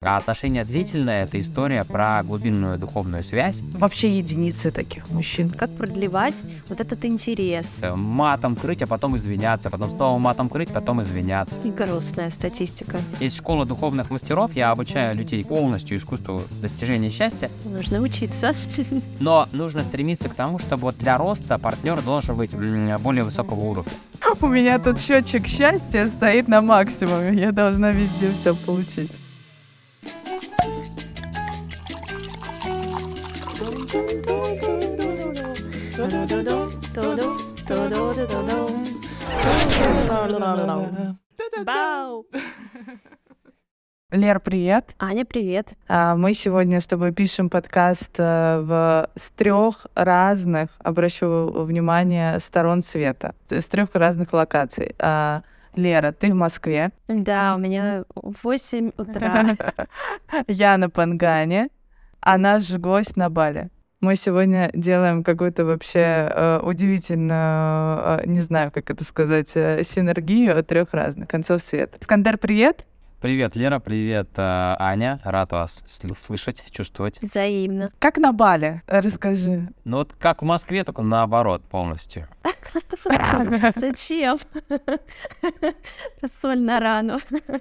А отношения длительные — это история про глубинную духовную связь. Вообще единицы таких мужчин. Как продлевать вот этот интерес. Э, Матом крыть, а потом извиняться, потом снова матом крыть, потом извиняться. И грустная статистика. Есть школа духовных мастеров, я обучаю людей полностью искусству достижения счастья, Нужно учиться. но нужно стремиться к тому, чтобы вот для роста партнер должен быть более высокого уровня. У меня тут счетчик счастья стоит на максимуме. Я должна везде все получить. Бау! Лер, привет. Аня, привет. А, Мы сегодня с тобой пишем подкаст э, в с трех разных, обращу внимание, сторон света, с трех разных локаций. А, Лера, ты в Москве, Да, у меня 8 утра. я на Пангане, а наш гость на Бали. Мы сегодня делаем какую-то вообще э, удивительную, э, не знаю, как это сказать, э, синергию от трех разных концов света. Скандер, привет! Привет, Лера, привет, э, Аня. Рад вас сл- слышать, чувствовать. Взаимно. Как на Бали? Расскажи. Ну вот как в Москве, только наоборот полностью. Зачем? Соль на рану.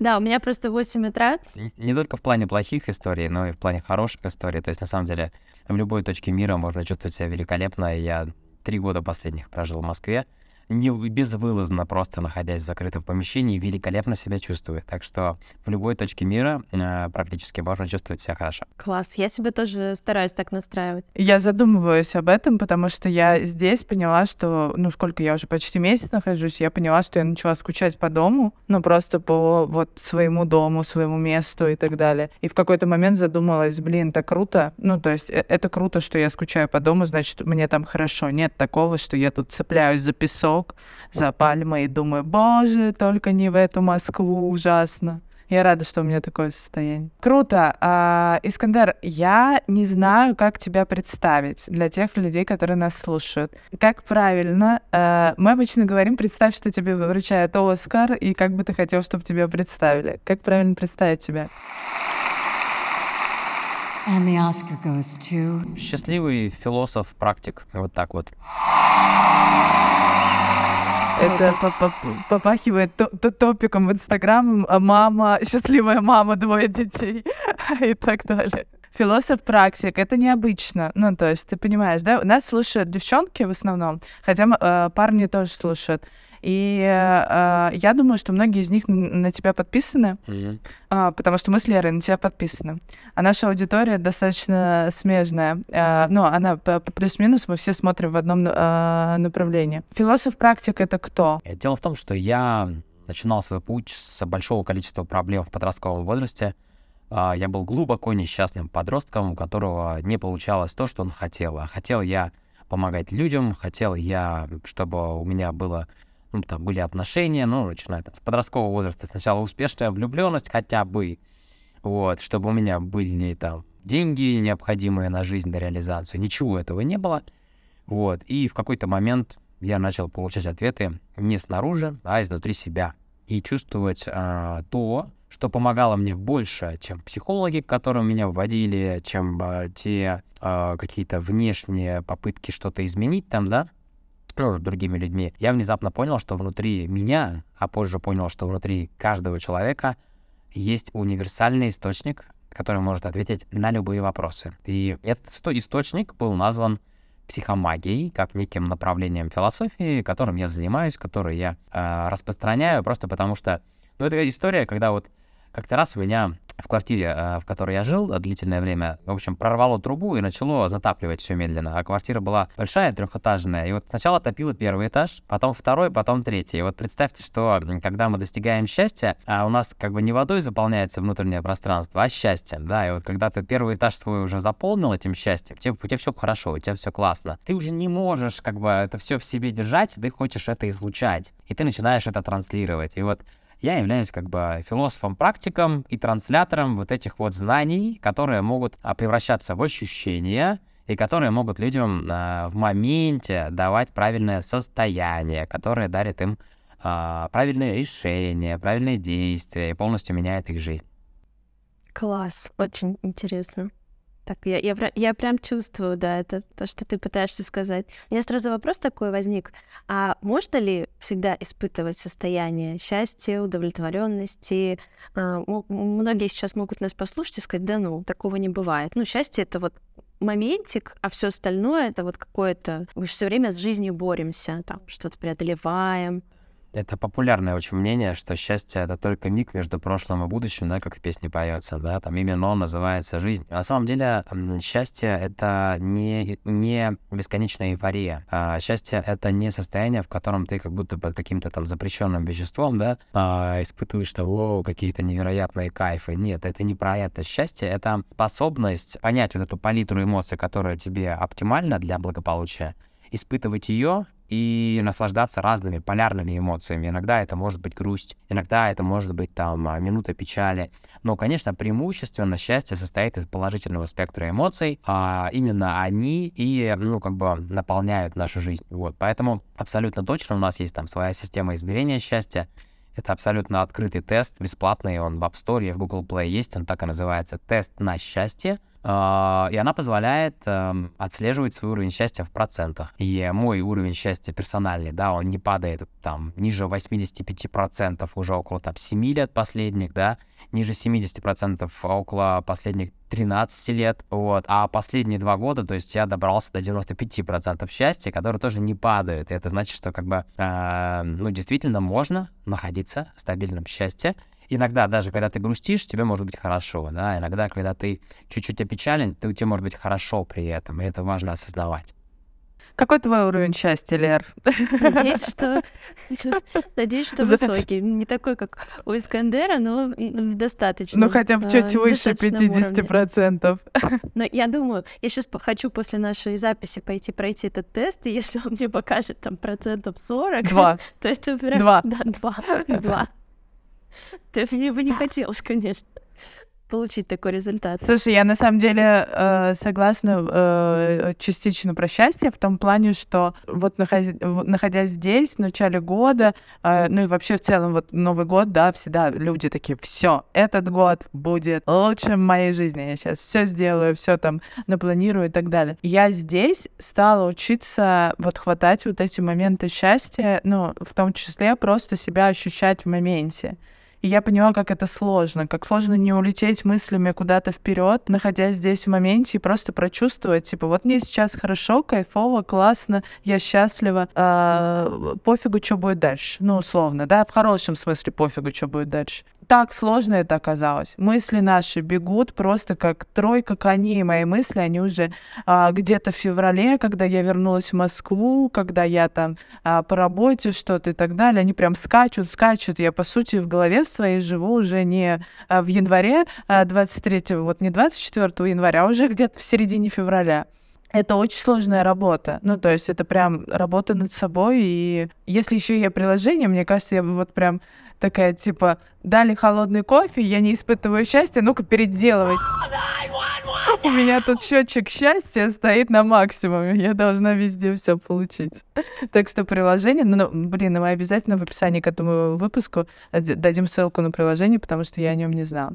Да, у меня просто 8 утра. Не только в плане плохих историй, но и в плане хороших историй. То есть, на самом деле, в любой точке мира можно чувствовать себя великолепно. Я три года последних прожил в Москве. Не безвылазно, просто находясь в закрытом помещении, великолепно себя чувствую. Так что в любой точке мира э, практически можно чувствовать себя хорошо. Класс. Я себя тоже стараюсь так настраивать. Я задумываюсь об этом, потому что я здесь поняла, что, ну, сколько я уже почти месяц нахожусь, я поняла, что я начала скучать по дому, ну, просто по вот своему дому, своему месту и так далее. И в какой-то момент задумалась, блин, так круто, ну, то есть э- это круто, что я скучаю по дому, значит, мне там хорошо. Нет такого, что я тут цепляюсь за песок, за пальмы и думаю, боже, только не в эту Москву, ужасно. Я рада, что у меня такое состояние. Круто. А, Искандер, я не знаю, как тебя представить для тех людей, которые нас слушают. Как правильно? э, мы обычно говорим, представь, что тебе вручают Оскар, и как бы ты хотел, чтобы тебя представили. Как правильно представить тебя? And the Oscar goes to. Счастливый философ, практик. Вот так вот. Это по- по- попахивает то- то- топиком в Инстаграм. а Мама, счастливая мама, двое детей и так далее. Философ-практик, это необычно. Ну, то есть, ты понимаешь, да? Нас слушают девчонки в основном, хотя э, парни тоже слушают. И э, э, я думаю, что многие из них на тебя подписаны, а, потому что мы с Лерой на тебя подписаны. А наша аудитория достаточно смежная. А, ну, она плюс-минус, мы все смотрим в одном а, направлении. Философ-практик — это кто? Э, Дело в том, что я начинал свой путь с большого количества проблем в подростковом возрасте. Я был глубоко несчастным подростком, у которого не получалось то, что он хотел. А хотел я помогать людям, хотел я, чтобы у меня было, ну, там были отношения, ну, начиная там, с подросткового возраста. Сначала успешная влюбленность хотя бы, вот, чтобы у меня были там деньги, необходимые на жизнь, на реализацию. Ничего этого не было. Вот. И в какой-то момент я начал получать ответы не снаружи, а изнутри себя. И чувствовать а, то, что помогало мне больше, чем психологи, к которым меня вводили, чем а, те а, какие-то внешние попытки что-то изменить там, да, ну, другими людьми. Я внезапно понял, что внутри меня, а позже понял, что внутри каждого человека есть универсальный источник, который может ответить на любые вопросы. И этот сто- источник был назван психомагией, как неким направлением философии, которым я занимаюсь, который я э, распространяю, просто потому что, ну, это история, когда вот как-то раз у меня в квартире, э, в которой я жил э, длительное время, в общем, прорвало трубу и начало затапливать все медленно. А квартира была большая, трехэтажная. И вот сначала топило первый этаж, потом второй, потом третий. И вот представьте, что когда мы достигаем счастья, а у нас как бы не водой заполняется внутреннее пространство, а счастьем, да. И вот когда ты первый этаж свой уже заполнил этим счастьем, тебе, у тебя все хорошо, у тебя все классно. Ты уже не можешь как бы это все в себе держать, ты хочешь это излучать. И ты начинаешь это транслировать. И вот я являюсь как бы философом-практиком и транслятором вот этих вот знаний, которые могут а, превращаться в ощущения и которые могут людям а, в моменте давать правильное состояние, которое дарит им а, правильные решения, правильные действия и полностью меняет их жизнь. Класс, очень интересно. Так, я, я, я прям чувствую, да, это то, что ты пытаешься сказать. У меня сразу вопрос такой возник. А можно ли всегда испытывать состояние счастья, удовлетворенности? А, многие сейчас могут нас послушать и сказать, да ну, такого не бывает. Ну, счастье — это вот моментик, а все остальное — это вот какое-то... Мы же все время с жизнью боремся, там, что-то преодолеваем. Это популярное очень мнение, что счастье — это только миг между прошлым и будущим, да, как в песне поется, да, там именно он называется жизнь. На самом деле счастье — это не, не бесконечная эйфория. А счастье — это не состояние, в котором ты как будто под каким-то там запрещенным веществом, да, а, испытываешь, о, какие-то невероятные кайфы. Нет, это не про это. Счастье — это способность понять вот эту палитру эмоций, которая тебе оптимальна для благополучия, испытывать ее и наслаждаться разными полярными эмоциями. Иногда это может быть грусть, иногда это может быть там а, минута печали. Но, конечно, преимущественно счастье состоит из положительного спектра эмоций. А именно они и, ну, как бы наполняют нашу жизнь. Вот, поэтому абсолютно точно у нас есть там своя система измерения счастья. Это абсолютно открытый тест, бесплатный, он в App Store и в Google Play есть, он так и называется «Тест на счастье». А, И она позволяет эм, отслеживать свой уровень счастья в процентах. И мой уровень счастья персональный, да, он не падает там ниже 85%, уже около там 7 лет последних, да, ниже 70% около последних 13 лет, вот, а последние два года, то есть я добрался до 95% счастья, которое тоже не падает, и это значит, что как бы, э, ну, действительно можно находиться в стабильном счастье, Иногда даже когда ты грустишь, тебе может быть хорошо, да, иногда, когда ты чуть-чуть опечален, то тебе может быть хорошо при этом, и это важно осознавать. Какой твой уровень счастья, Лер? Надеюсь, что, надеюсь, что высокий. Не такой, как у Искандера, но достаточно. Ну, хотя бы а, чуть выше достаточном уровне. 50%. Но я думаю, я сейчас хочу после нашей записи пойти пройти этот тест, и если он мне покажет там процентов 40, Два. то это прям... Два. Да, два. Два. То мне бы не хотелось, конечно, получить такой результат. Слушай, я на самом деле э, согласна э, частично про счастье в том плане, что вот находясь, находясь здесь в начале года, э, ну и вообще в целом вот Новый год, да, всегда люди такие, все, этот год будет лучшим в моей жизни, я сейчас все сделаю, все там напланирую и так далее. Я здесь стала учиться вот хватать вот эти моменты счастья, ну, в том числе просто себя ощущать в моменте. И я поняла, как это сложно, как сложно не улететь мыслями куда-то вперед, находясь здесь в моменте и просто прочувствовать, типа, вот мне сейчас хорошо, кайфово, классно, я счастлива, а, пофигу, что будет дальше. Ну, условно, да, в хорошем смысле пофигу, что будет дальше. Так сложно это оказалось. Мысли наши бегут просто как тройка коней. Мои мысли, они уже а, где-то в феврале, когда я вернулась в Москву, когда я там а, по работе что-то и так далее, они прям скачут, скачут. Я, по сути, в голове своей живу уже не а, в январе а, 23 вот не 24 января, а уже где-то в середине февраля. Это очень сложная работа. Ну, то есть это прям работа над собой. И если еще я приложение, мне кажется, я бы вот прям такая, типа, дали холодный кофе, я не испытываю счастья, ну-ка переделывай. У меня тут счетчик счастья стоит на максимуме. Я должна везде все получить. Так что приложение, ну, ну, блин, мы обязательно в описании к этому выпуску д- дадим ссылку на приложение, потому что я о нем не знала.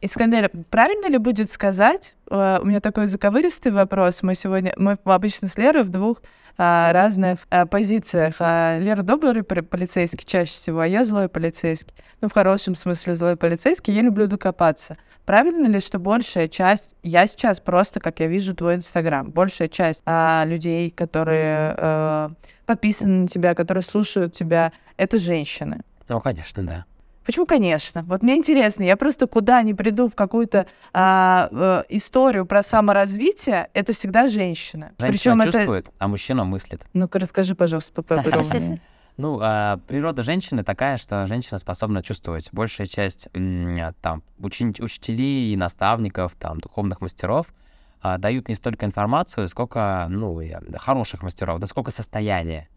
Искандер, правильно ли будет сказать, э, у меня такой заковыристый вопрос, мы сегодня, мы обычно с Лерой в двух а, разных а, позициях. А Лера добрый полицейский чаще всего, а я злой полицейский. Ну, в хорошем смысле злой полицейский, я люблю докопаться. Правильно ли, что большая часть, я сейчас просто, как я вижу твой Инстаграм, большая часть а, людей, которые э, подписаны на тебя, которые слушают тебя, это женщины? Ну, конечно, да. Почему, конечно? Вот мне интересно, я просто куда ни приду в какую-то а, э, историю про саморазвитие, это всегда женщина. Женщина Причем это... чувствует, а мужчина мыслит. Ну-ка расскажи, пожалуйста, поподробнее. Ну, а, природа женщины такая, что женщина способна чувствовать. Большая часть там учителей и наставников, там духовных мастеров а, дают не столько информацию, сколько, ну, хороших мастеров, да сколько состояния.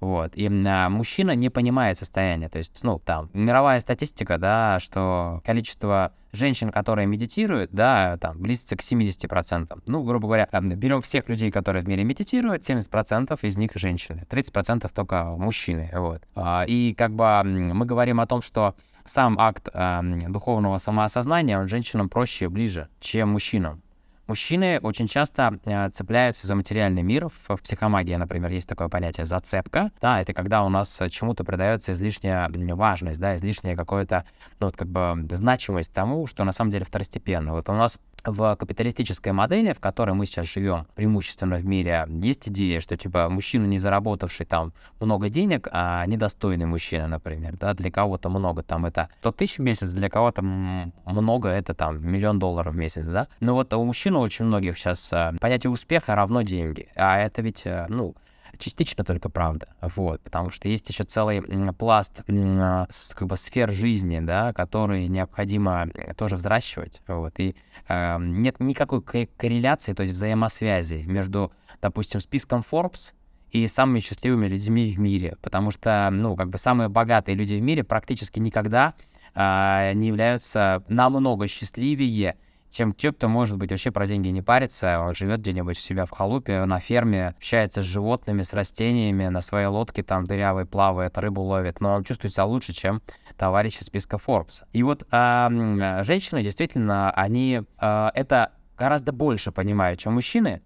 Вот. И а, мужчина не понимает состояние. То есть, ну, там, мировая статистика, да, что количество женщин, которые медитируют, да, там, близится к 70%. Ну, грубо говоря, берем всех людей, которые в мире медитируют, 70% из них женщины, 30% только мужчины, вот. А, и как бы мы говорим о том, что сам акт э, духовного самоосознания, он женщинам проще, ближе, чем мужчинам. Мужчины очень часто э, цепляются за материальный мир. В, в психомагии, например, есть такое понятие зацепка. Да, это когда у нас чему-то придается излишняя важность, да, излишняя какая-то, ну, вот как бы значимость тому, что на самом деле второстепенно. Вот у нас в капиталистической модели, в которой мы сейчас живем, преимущественно в мире, есть идея, что типа мужчина, не заработавший там много денег, а недостойный мужчина, например, да, для кого-то много там это 100 тысяч в месяц, для кого-то много это там миллион долларов в месяц, да. Но вот у мужчин очень многих сейчас а, понятие успеха равно деньги, а это ведь, э, ну, частично только правда, вот, потому что есть еще целый пласт как бы сфер жизни, да, которые необходимо э, тоже взращивать, вот, и э, нет никакой корреляции, то есть взаимосвязи между, допустим, списком Forbes и самыми счастливыми людьми в мире, потому что, ну, как бы самые богатые люди в мире практически никогда э, не являются намного счастливее, чем те, кто, может быть, вообще про деньги не парится, он живет где-нибудь у себя в халупе, на ферме, общается с животными, с растениями, на своей лодке там дырявой плавает, рыбу ловит, но он чувствует себя лучше, чем товарищи списка Forbes. И вот э, женщины, действительно, они э, это гораздо больше понимают, чем мужчины,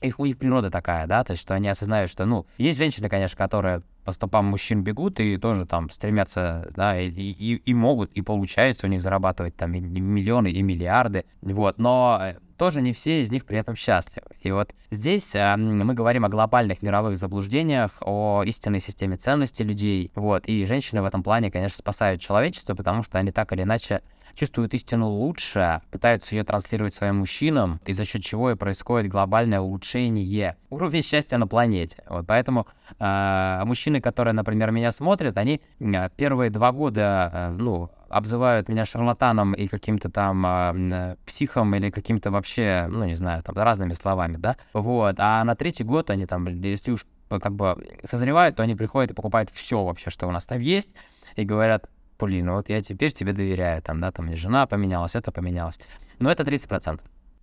их, у них природа такая, да, то есть, что они осознают, что, ну, есть женщины, конечно, которые по стопам мужчин бегут и тоже там стремятся, да, и, и, и могут, и получается у них зарабатывать там и миллионы, и миллиарды, вот, но э, тоже не все из них при этом счастливы. И вот здесь э, мы говорим о глобальных мировых заблуждениях, о истинной системе ценностей людей, вот, и женщины в этом плане, конечно, спасают человечество, потому что они так или иначе чувствуют истину лучше, пытаются ее транслировать своим мужчинам, и за счет чего и происходит глобальное улучшение уровня счастья на планете. Вот поэтому э, мужчины, которые, например, меня смотрят, они э, первые два года, э, ну, обзывают меня шарлатаном и каким-то там э, психом или каким-то вообще, ну, не знаю, там, разными словами, да, вот, а на третий год они там, если уж как бы созревают, то они приходят и покупают все вообще, что у нас там есть, и говорят, блин, вот я теперь тебе доверяю, там, да, там, жена поменялась, это поменялось. Но это 30%.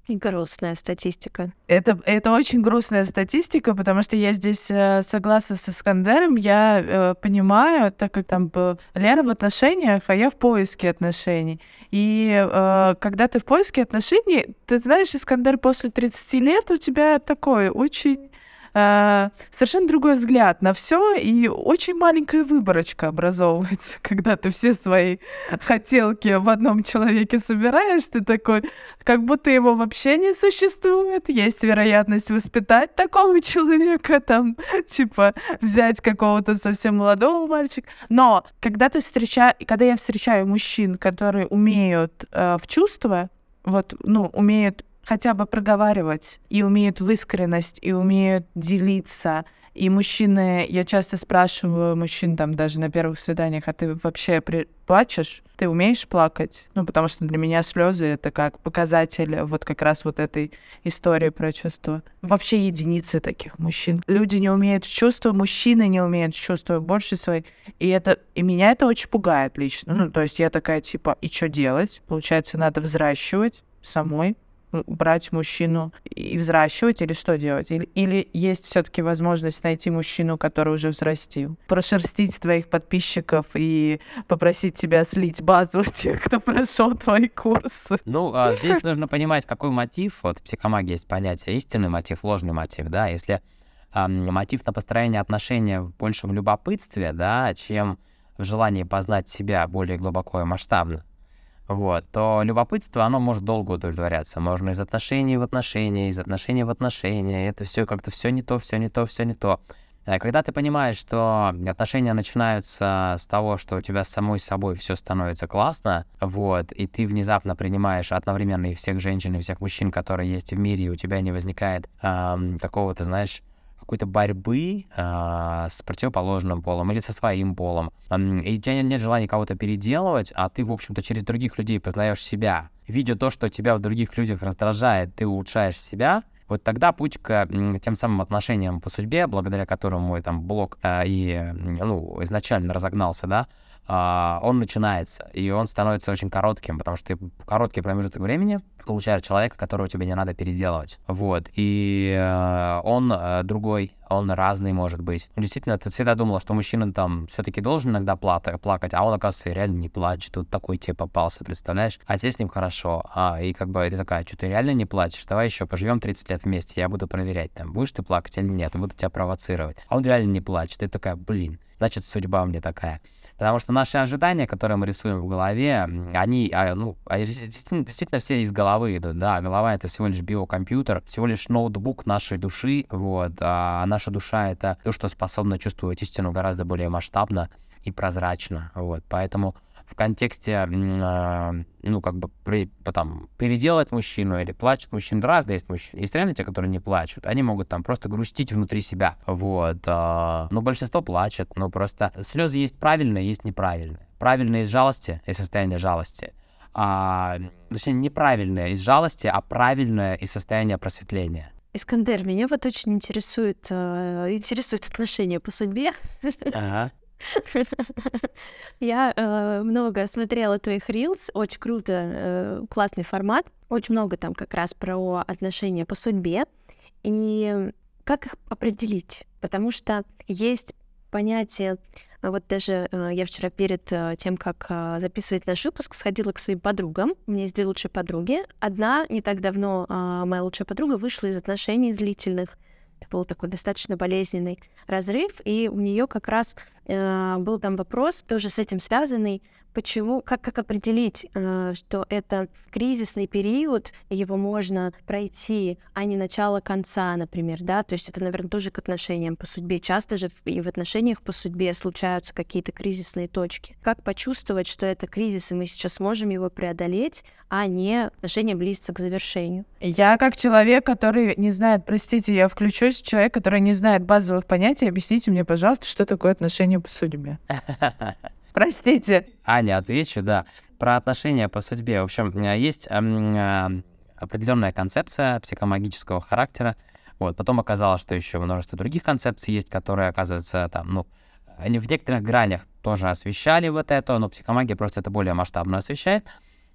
И грустная статистика. Это, это очень грустная статистика, потому что я здесь э, согласна с Искандером. Я э, понимаю, так как там Лера в отношениях, а я в поиске отношений. И э, когда ты в поиске отношений, ты знаешь, Искандер, после 30 лет у тебя такой очень э, совершенно другой взгляд на все, и очень маленькая выборочка образовывается, когда ты все свои хотелки в одном человеке собираешь, ты такой, как будто его вообще не существует, есть вероятность воспитать такого человека, там, типа, взять какого-то совсем молодого мальчика. Но когда ты встречаешь, когда я встречаю мужчин, которые умеют э, в чувства, вот, ну, умеют хотя бы проговаривать, и умеют в искренность, и умеют делиться. И мужчины, я часто спрашиваю мужчин там даже на первых свиданиях, а ты вообще при... плачешь? Ты умеешь плакать? Ну, потому что для меня слезы это как показатель вот как раз вот этой истории про чувства. Вообще единицы таких мужчин. Люди не умеют чувства, мужчины не умеют чувства больше своей. И это, и меня это очень пугает лично. Ну, то есть я такая типа, и что делать? Получается, надо взращивать самой брать мужчину и взращивать или что делать? Или, или есть все-таки возможность найти мужчину, который уже взрастил? Прошерстить твоих подписчиков и попросить тебя слить базу тех, кто прошел твои курсы. Ну, а здесь нужно понимать, какой мотив. Вот в психомагии есть понятие истинный мотив, ложный мотив, да. Если а, мотив на построение отношений больше в любопытстве, да, чем в желании познать себя более глубоко и масштабно, вот, то любопытство, оно может долго удовлетворяться. Можно из отношений в отношения, из отношений в отношения. Это все как-то все не то, все не то, все не то. А когда ты понимаешь, что отношения начинаются с того, что у тебя с самой собой все становится классно, вот, и ты внезапно принимаешь одновременно и всех женщин, и всех мужчин, которые есть в мире, и у тебя не возникает эм, какого-то, знаешь, какой-то борьбы э, с противоположным полом или со своим полом, э, и у тебя нет желания кого-то переделывать, а ты, в общем-то, через других людей познаешь себя. Видя то, что тебя в других людях раздражает, ты улучшаешь себя, вот тогда путь к тем самым отношениям по судьбе, благодаря которым мой там блог а, и, ну, изначально разогнался, да, он начинается, и он становится очень коротким, потому что ты короткий промежуток времени получаешь человека, которого тебе не надо переделывать. Вот. И э, он э, другой, он разный может быть. Действительно, ты всегда думала, что мужчина там все-таки должен иногда плакать, а он, оказывается, реально не плачет. Вот такой тебе попался, представляешь? А тебе с ним хорошо. А, и как бы ты такая, что ты реально не плачешь? Давай еще поживем 30 лет вместе, я буду проверять, там, будешь ты плакать или нет, буду тебя провоцировать. А он реально не плачет. Ты такая, блин, значит, судьба мне такая. Потому что наши ожидания, которые мы рисуем в голове, они, а, ну, они действительно, действительно все из головы идут. Да, голова — это всего лишь биокомпьютер, всего лишь ноутбук нашей души, вот. А наша душа — это то, что способно чувствовать истину гораздо более масштабно и прозрачно, вот. Поэтому в контексте, а, ну, как бы, при, потом, переделать мужчину или плачет мужчина, разные есть мужчины. Есть реально те, которые не плачут. Они могут там просто грустить внутри себя, вот. а, но большинство плачет, но просто слезы есть правильные, есть неправильные. Правильные из жалости, из состояния жалости. А, точнее, неправильное из жалости, а правильное из состояния просветления. Искандер, меня вот очень интересует, э, интересует отношения по судьбе. Ага. Я э, много смотрела твоих рилс, очень круто, э, классный формат, очень много там как раз про отношения по судьбе. И как их определить? Потому что есть понятие, а вот даже э, я вчера перед тем, как записывать наш выпуск, сходила к своим подругам. У меня есть две лучшие подруги. Одна не так давно, э, моя лучшая подруга, вышла из отношений длительных. Это был такой достаточно болезненный разрыв, и у нее как раз э, был там вопрос, тоже с этим связанный, почему, как, как определить, э, что это кризисный период, его можно пройти, а не начало конца, например, да, то есть это, наверное, тоже к отношениям по судьбе. Часто же и в отношениях по судьбе случаются какие-то кризисные точки. Как почувствовать, что это кризис, и мы сейчас можем его преодолеть, а не отношения близятся к завершению? Я как человек, который не знает, простите, я включусь, человек, который не знает базовых понятий, объясните мне, пожалуйста, что такое отношение по судьбе. Простите. Аня, отвечу, да. Про отношения по судьбе. В общем, меня есть эм, э, определенная концепция психомагического характера. Вот. Потом оказалось, что еще множество других концепций есть, которые, оказывается, там, ну, они в некоторых гранях тоже освещали вот это, но психомагия просто это более масштабно освещает.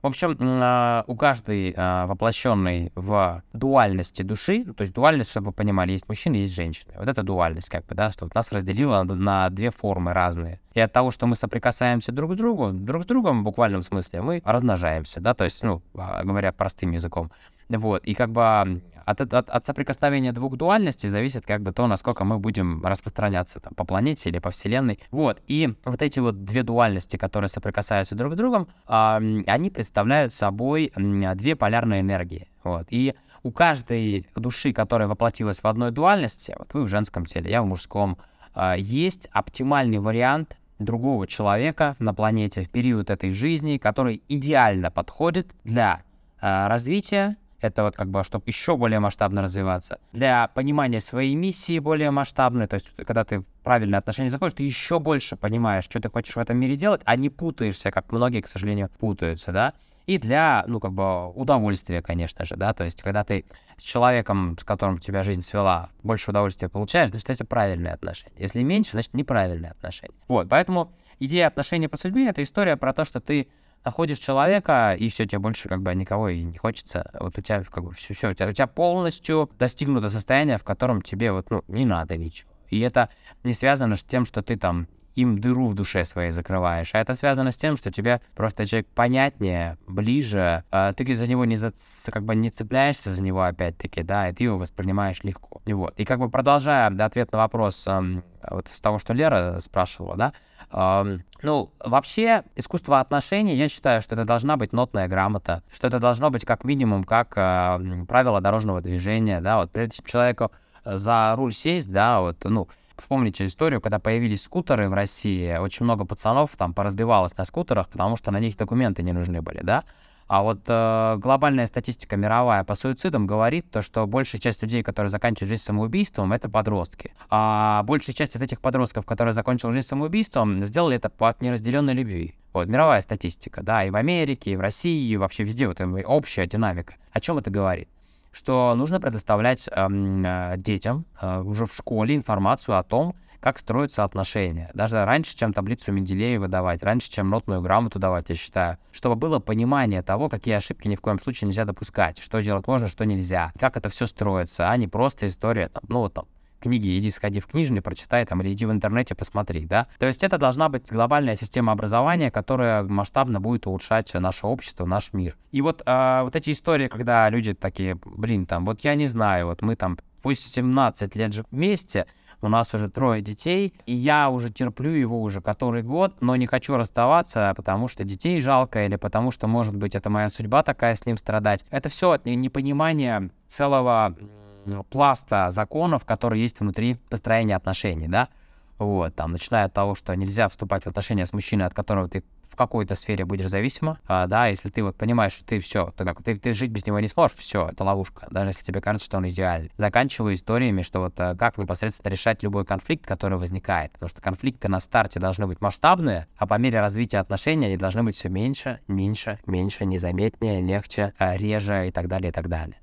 В общем, а, у каждой а, воплощенной в дуальности души, ну, то есть дуальность, чтобы вы понимали, есть мужчины, есть женщины. Вот это дуальность, как бы, да, что нас разделило на, на две формы разные. И от того, что мы соприкасаемся друг с другом, друг с другом в буквальном смысле, мы размножаемся, да, то есть, ну, а, говоря простым языком. Вот, и как бы от, от, от соприкосновения двух дуальностей зависит как бы то, насколько мы будем распространяться там, по планете или по Вселенной. Вот, и вот эти вот две дуальности, которые соприкасаются друг с другом, м, они представляют собой две полярные энергии. Вот, и у каждой души, которая воплотилась в одной дуальности, вот вы в женском теле, я в мужском, а, есть оптимальный вариант другого человека на планете в период этой жизни, который идеально подходит для а, развития, это вот как бы, чтобы еще более масштабно развиваться, для понимания своей миссии более масштабной, то есть когда ты в правильные отношения заходишь, ты еще больше понимаешь, что ты хочешь в этом мире делать, а не путаешься, как многие, к сожалению, путаются, да, и для, ну, как бы, удовольствия, конечно же, да, то есть, когда ты с человеком, с которым тебя жизнь свела, больше удовольствия получаешь, значит, это правильные отношения. Если меньше, значит, неправильные отношения. Вот, поэтому идея отношений по судьбе — это история про то, что ты находишь человека, и все, тебе больше как бы никого и не хочется. Вот у тебя как бы все, все у, тебя, у тебя полностью достигнуто состояние, в котором тебе вот, ну, не надо ничего. И это не связано с тем, что ты там им дыру в душе своей закрываешь, а это связано с тем, что тебе просто человек понятнее, ближе, а ты за него не за, как бы не цепляешься за него опять-таки, да, и ты его воспринимаешь легко. И вот. И как бы продолжая да, ответ на вопрос вот с того, что Лера спрашивала, да, ну, вообще, искусство отношений, я считаю, что это должна быть нотная грамота, что это должно быть как минимум как э, правило дорожного движения, да, вот прежде чем человеку за руль сесть, да, вот, ну, Вспомните историю, когда появились скутеры в России, очень много пацанов там поразбивалось на скутерах, потому что на них документы не нужны были, да? А вот э, глобальная статистика мировая по суицидам говорит то, что большая часть людей, которые заканчивают жизнь самоубийством, это подростки. А большая часть из этих подростков, которые закончили жизнь самоубийством, сделали это от неразделенной любви. Вот, мировая статистика, да, и в Америке, и в России, и вообще везде вот общая динамика. О чем это говорит? что нужно предоставлять эм, э, детям э, уже в школе информацию о том, как строятся отношения. Даже раньше, чем таблицу Менделеева давать, раньше, чем нотную грамоту давать, я считаю. Чтобы было понимание того, какие ошибки ни в коем случае нельзя допускать, что делать можно, что нельзя, как это все строится, а не просто история, там, ну вот там, книги, иди сходи в книжный, прочитай там, или иди в интернете, посмотри, да. То есть это должна быть глобальная система образования, которая масштабно будет улучшать наше общество, наш мир. И вот, э, вот эти истории, когда люди такие, блин, там, вот я не знаю, вот мы там 18 лет же вместе, у нас уже трое детей, и я уже терплю его уже который год, но не хочу расставаться, потому что детей жалко, или потому что, может быть, это моя судьба такая с ним страдать. Это все от непонимания целого пласта законов, которые есть внутри построения отношений, да, вот, там, начиная от того, что нельзя вступать в отношения с мужчиной, от которого ты какой-то сфере будешь зависима, а, да, если ты вот понимаешь, что ты все, ты, как, ты, ты жить без него не сможешь, все, это ловушка, даже если тебе кажется, что он идеальный. Заканчиваю историями, что вот а, как непосредственно решать любой конфликт, который возникает, потому что конфликты на старте должны быть масштабные, а по мере развития отношений они должны быть все меньше, меньше, меньше, незаметнее, легче, а, реже и так далее, и так далее.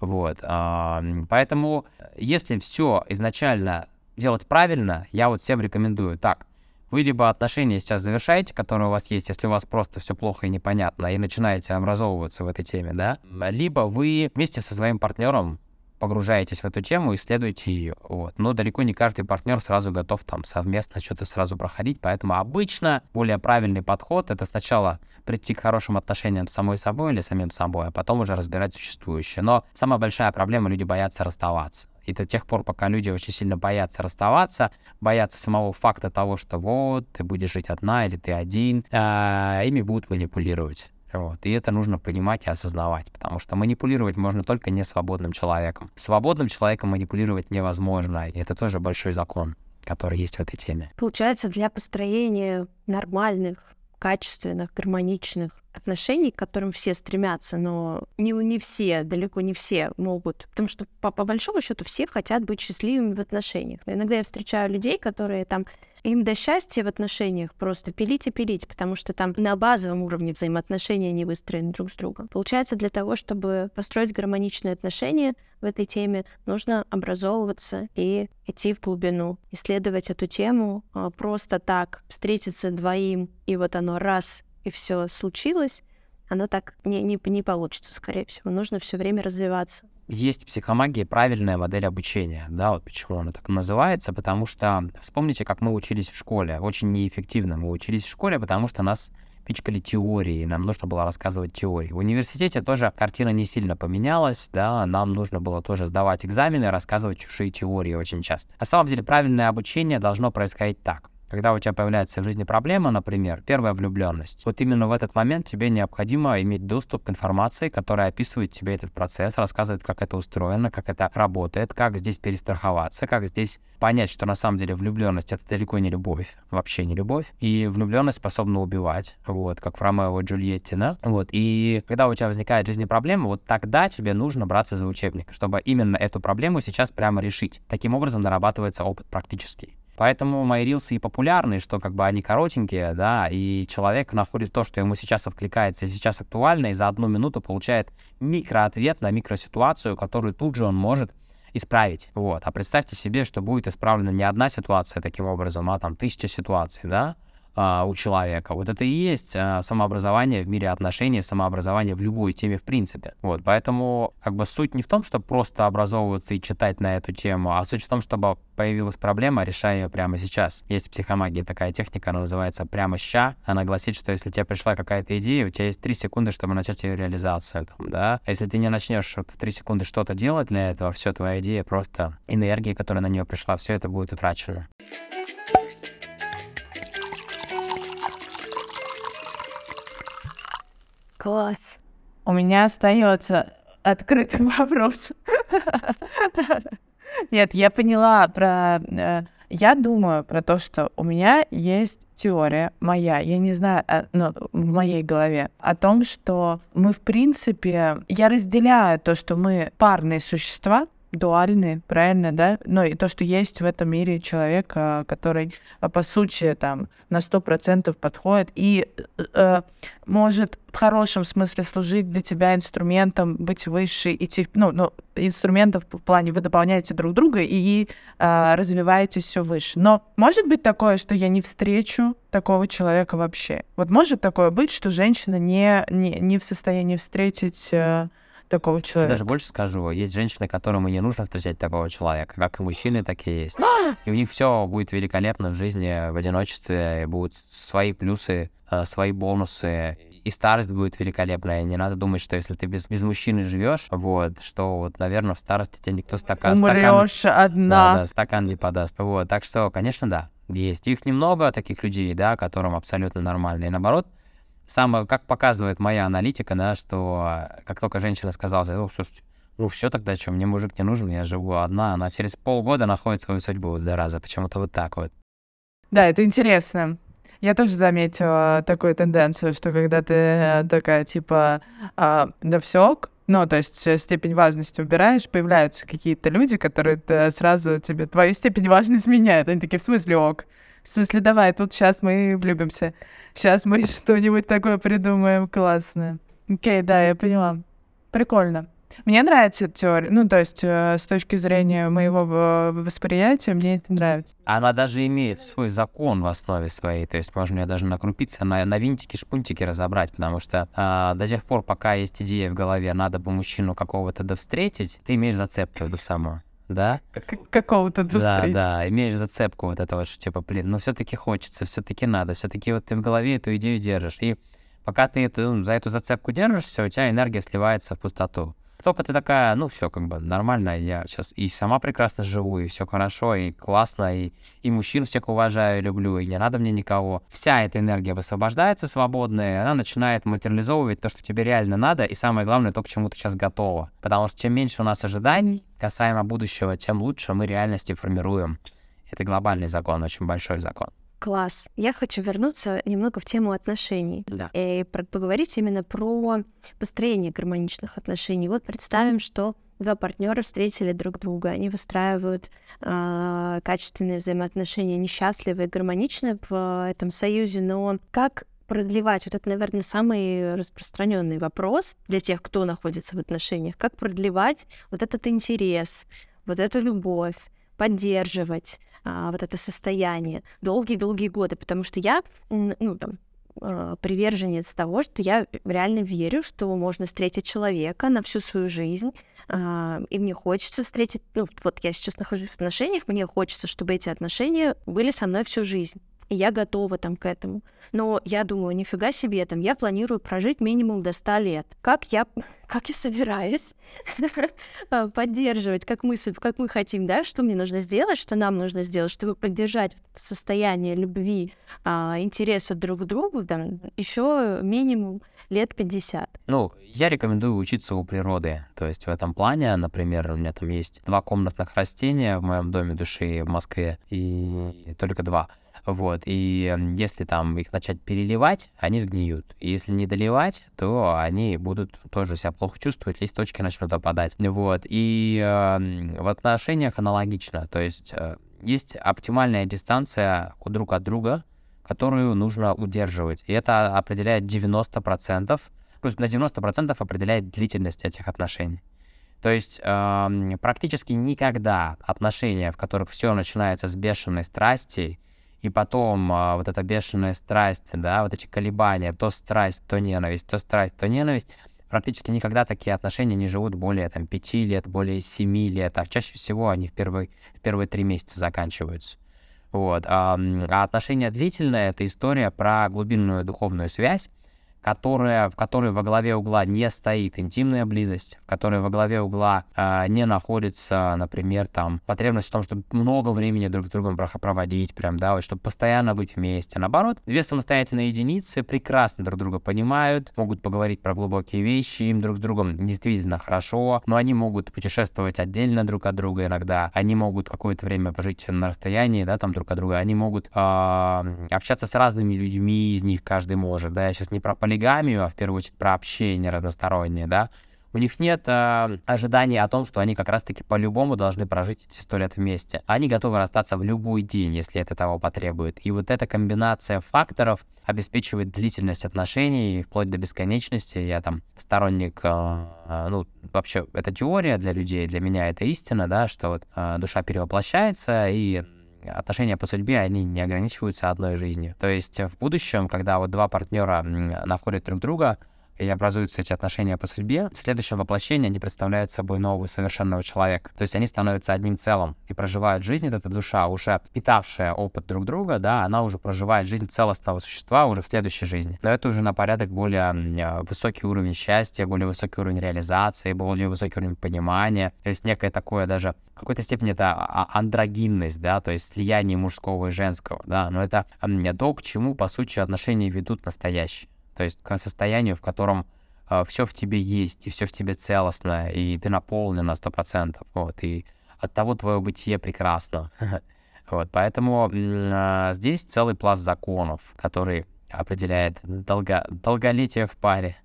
Вот, поэтому если все изначально делать правильно, я вот всем рекомендую. Так, вы либо отношения сейчас завершаете, которые у вас есть, если у вас просто все плохо и непонятно, и начинаете образовываться в этой теме, да, либо вы вместе со своим партнером погружаетесь в эту тему, исследуете ее. Вот. Но далеко не каждый партнер сразу готов там совместно что-то сразу проходить, поэтому обычно более правильный подход — это сначала прийти к хорошим отношениям с самой собой или самим собой, а потом уже разбирать существующее. Но самая большая проблема — люди боятся расставаться. И до тех пор, пока люди очень сильно боятся расставаться, боятся самого факта того, что вот, ты будешь жить одна или ты один, э, ими будут манипулировать. Вот. И это нужно понимать и осознавать, потому что манипулировать можно только не свободным человеком. Свободным человеком манипулировать невозможно, и это тоже большой закон, который есть в этой теме. Получается, для построения нормальных, качественных, гармоничных отношений, к которым все стремятся, но не, не все, далеко не все могут. Потому что по, по большому счету все хотят быть счастливыми в отношениях. Но иногда я встречаю людей, которые там им до счастья в отношениях просто пилить и пилить, потому что там на базовом уровне взаимоотношения не выстроены друг с другом. Получается, для того, чтобы построить гармоничные отношения в этой теме, нужно образовываться и идти в глубину, исследовать эту тему а, просто так, встретиться двоим, и вот оно раз и все случилось, оно так не, не, не получится, скорее всего. Нужно все время развиваться. Есть в психомагии правильная модель обучения, да, вот почему она так называется, потому что вспомните, как мы учились в школе, очень неэффективно мы учились в школе, потому что нас пичкали теорией, нам нужно было рассказывать теории. В университете тоже картина не сильно поменялась, да, нам нужно было тоже сдавать экзамены, рассказывать чужие теории очень часто. На самом деле правильное обучение должно происходить так. Когда у тебя появляется в жизни проблема, например, первая влюбленность, вот именно в этот момент тебе необходимо иметь доступ к информации, которая описывает тебе этот процесс, рассказывает, как это устроено, как это работает, как здесь перестраховаться, как здесь понять, что на самом деле влюбленность это далеко не любовь, вообще не любовь, и влюбленность способна убивать, вот, как в Ромео и Джульетте, да, вот, и когда у тебя возникает в жизни проблема, вот тогда тебе нужно браться за учебник, чтобы именно эту проблему сейчас прямо решить. Таким образом нарабатывается опыт практический. Поэтому мои рилсы и популярны, что как бы они коротенькие, да, и человек находит то, что ему сейчас откликается сейчас актуально, и за одну минуту получает микроответ на микроситуацию, которую тут же он может исправить. Вот. А представьте себе, что будет исправлена не одна ситуация таким образом, а там тысяча ситуаций, да, а, у человека. Вот это и есть а, самообразование в мире отношений, самообразование в любой теме в принципе. Вот, поэтому как бы суть не в том, чтобы просто образовываться и читать на эту тему, а суть в том, чтобы появилась проблема, решая ее прямо сейчас. Есть в психомагии такая техника, она называется прямо ща. Она гласит, что если тебе пришла какая-то идея, у тебя есть 3 секунды, чтобы начать ее реализацию. Там, да? А если ты не начнешь вот 3 секунды что-то делать для этого, все, твоя идея просто энергия, которая на нее пришла, все это будет утрачено. Класс. У меня остается открытый вопрос. Нет, я поняла про... Э, я думаю про то, что у меня есть теория моя, я не знаю, э, но в моей голове, о том, что мы, в принципе, я разделяю то, что мы парные существа, дуальны, правильно, да? Ну и то, что есть в этом мире человек, который, а, по сути, там, на сто процентов подходит и э, э, может в хорошем смысле служить для тебя инструментом, быть выше, идти, ну, ну инструментов в плане вы дополняете друг друга и э, развиваетесь все выше. Но может быть такое, что я не встречу такого человека вообще? Вот может такое быть, что женщина не, не, не в состоянии встретить э, такого человека. Даже больше скажу, есть женщины, которым и не нужно встречать такого человека, как и мужчины, так и есть. И у них все будет великолепно в жизни, в одиночестве, будут свои плюсы, э, свои бонусы, и старость будет великолепная. Не надо думать, что если ты без, без мужчины живешь, вот, что вот, наверное, в старости тебе никто стакан... Умрешь стакан, одна. Да, да, стакан не подаст. Вот, так что, конечно, да, есть. Их немного, таких людей, да, которым абсолютно нормально. И наоборот, самое, как показывает моя аналитика, да, что а, как только женщина сказала, ну, слушайте, ну все тогда что, мне мужик не нужен, я живу одна, она через полгода находит свою судьбу, вот, зараза, почему-то вот так вот. Да, это интересно. Я тоже заметила такую тенденцию, что когда ты э, такая, типа, а, да все, ну, то есть э, степень важности убираешь, появляются какие-то люди, которые сразу тебе твою степень важности меняют. Они такие, в смысле ок? В смысле, давай, тут сейчас мы влюбимся. Сейчас мы что-нибудь такое придумаем классное. Окей, да, я поняла. Прикольно. Мне нравится эта теория. Ну, то есть, э, с точки зрения моего восприятия, мне это нравится. Она даже имеет свой закон в основе своей. То есть, можно ее даже накрупиться, на, на винтики-шпунтики разобрать, потому что э, до тех пор, пока есть идея в голове, надо бы мужчину какого-то встретить, ты имеешь зацепку эту самую да? Какого-то Да, да, имеешь зацепку вот этого, что типа, блин, ну все-таки хочется, все-таки надо, все-таки вот ты в голове эту идею держишь. И пока ты эту, за эту зацепку держишься, у тебя энергия сливается в пустоту. Только ты такая, ну все, как бы нормально, я сейчас и сама прекрасно живу, и все хорошо, и классно, и, и мужчин всех уважаю, люблю, и не надо мне никого. Вся эта энергия высвобождается свободная, и она начинает материализовывать то, что тебе реально надо, и самое главное, то, к чему ты сейчас готова. Потому что чем меньше у нас ожиданий касаемо будущего, тем лучше мы реальности формируем. Это глобальный закон, очень большой закон. Класс. Я хочу вернуться немного в тему отношений. Да. И поговорить именно про построение гармоничных отношений. Вот представим, что два партнера встретили друг друга, они выстраивают э, качественные взаимоотношения, несчастливые, гармоничные в этом союзе, но как продлевать, вот это, наверное, самый распространенный вопрос для тех, кто находится в отношениях, как продлевать вот этот интерес, вот эту любовь, поддерживать а, вот это состояние долгие-долгие годы, потому что я, ну, там, а, приверженец того, что я реально верю, что можно встретить человека на всю свою жизнь, а, и мне хочется встретить, ну, вот я сейчас нахожусь в отношениях, мне хочется, чтобы эти отношения были со мной всю жизнь и я готова там к этому. Но я думаю, нифига себе, там, я планирую прожить минимум до 100 лет. Как я, как я собираюсь а, поддерживать, как мы, как мы хотим, да, что мне нужно сделать, что нам нужно сделать, чтобы поддержать состояние любви, а, интереса друг к другу, там, еще минимум лет 50. Ну, я рекомендую учиться у природы. То есть в этом плане, например, у меня там есть два комнатных растения в моем доме души в Москве, и только два. Вот, и если там их начать переливать, они сгниют. И если не доливать, то они будут тоже себя плохо чувствовать, листочки начнут опадать. Вот, и э, в отношениях аналогично. То есть э, есть оптимальная дистанция друг от друга, которую нужно удерживать. И это определяет 90%, то есть на 90% определяет длительность этих отношений. То есть э, практически никогда отношения, в которых все начинается с бешеной страсти, и потом а, вот эта бешеная страсть, да, вот эти колебания, то страсть, то ненависть, то страсть, то ненависть, практически никогда такие отношения не живут более там пяти лет, более семи лет, а чаще всего они в первые, в первые три месяца заканчиваются. Вот. А, а отношения длительные — это история про глубинную духовную связь, которая, в которой во главе угла не стоит интимная близость, в которой во главе угла э, не находится, например, там потребность в том, чтобы много времени друг с другом проводить, прям, да, вот, чтобы постоянно быть вместе. Наоборот, две самостоятельные единицы прекрасно друг друга понимают, могут поговорить про глубокие вещи, им друг с другом действительно хорошо, но они могут путешествовать отдельно друг от друга иногда, они могут какое-то время пожить на расстоянии, да, там друг от друга, они могут э, общаться с разными людьми, из них каждый может, да, я сейчас не про полигамию, а в первую очередь про общение разностороннее, да, У них нет э, ожиданий о том, что они как раз-таки по-любому должны прожить эти сто лет вместе. Они готовы расстаться в любой день, если это того потребует. И вот эта комбинация факторов обеспечивает длительность отношений вплоть до бесконечности. Я там сторонник, э, э, ну, вообще, это теория для людей, для меня это истина, да, что вот э, душа перевоплощается, и отношения по судьбе, они не ограничиваются одной жизнью. То есть в будущем, когда вот два партнера находят друг друга, и образуются эти отношения по судьбе, в следующем воплощении они представляют собой нового совершенного человека. То есть они становятся одним целым и проживают жизнь, вот эта душа, уже питавшая опыт друг друга, да, она уже проживает жизнь целостного существа уже в следующей жизни. Но это уже на порядок более высокий уровень счастья, более высокий уровень реализации, более высокий уровень понимания. То есть некое такое даже в какой-то степени это а, андрогинность, да, то есть слияние мужского и женского, да, но это то, к чему, по сути, отношения ведут настоящие то есть к состоянию, в котором э, а, все в тебе есть, и все в тебе целостно, и ты наполнен на 100%, вот, и от того твое бытие прекрасно. вот, поэтому э, здесь целый пласт законов, который определяет долго, долголетие в паре.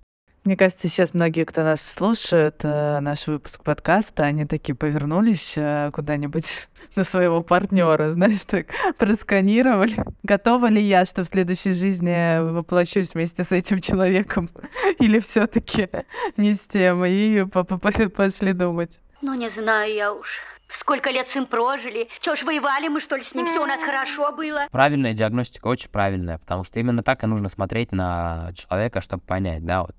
Мне кажется, сейчас многие, кто нас слушает, э, наш выпуск подкаста, они такие повернулись э, куда-нибудь на своего партнера, знаешь, так просканировали. Готова ли я, что в следующей жизни воплощусь вместе с этим человеком? Или все таки не с тем? И пошли думать. Ну, не знаю я уж. Сколько лет с ним прожили? Чё ж, воевали мы, что ли, с ним? Все у нас хорошо было. Правильная диагностика, очень правильная, потому что именно так и нужно смотреть на человека, чтобы понять, да, вот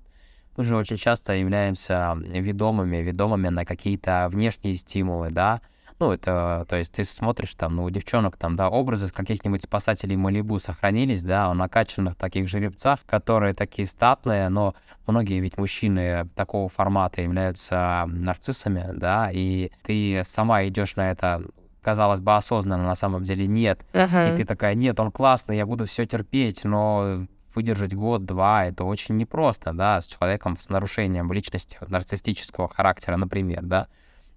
мы же очень часто являемся ведомыми, ведомыми на какие-то внешние стимулы, да, ну, это, то есть ты смотришь там, ну, у девчонок там, да, образы каких-нибудь спасателей Малибу сохранились, да, о накачанных таких жеребцах, которые такие статные, но многие ведь мужчины такого формата являются нарциссами, да, и ты сама идешь на это казалось бы, осознанно, на самом деле нет. Uh-huh. И ты такая, нет, он классный, я буду все терпеть, но выдержать год-два, это очень непросто, да, с человеком с нарушением личности нарциссического характера, например, да,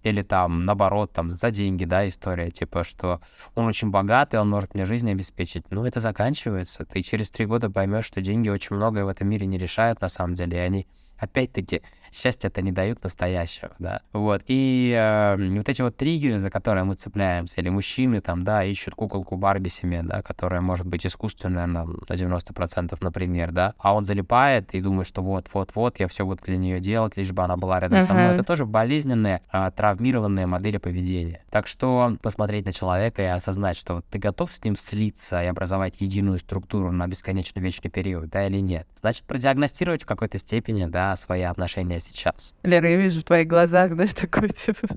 или там, наоборот, там, за деньги, да, история, типа, что он очень богатый, он может мне жизнь обеспечить. Ну, это заканчивается. Ты через три года поймешь, что деньги очень многое в этом мире не решают, на самом деле, и они опять-таки, счастье это не дают настоящего, да. Вот, и э, вот эти вот триггеры, за которые мы цепляемся, или мужчины там, да, ищут куколку Барби себе, да, которая может быть искусственная на, на 90%, например, да, а он залипает и думает, что вот-вот-вот, я все буду для нее делать, лишь бы она была рядом uh-huh. со мной. Это тоже болезненные, э, травмированные модели поведения. Так что посмотреть на человека и осознать, что вот ты готов с ним слиться и образовать единую структуру на бесконечно вечный период, да, или нет. Значит, продиагностировать в какой-то степени, да, свои отношения сейчас. Лера, я вижу в твоих глазах, знаешь, такой, типа,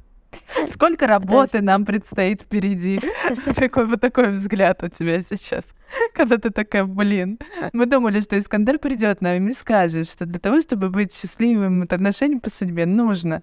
сколько работы нам предстоит впереди. Такой вот такой взгляд у тебя сейчас. Когда ты такая, блин. Мы думали, что Искандер придет нам и скажет, что для того, чтобы быть счастливым отношением по судьбе, нужно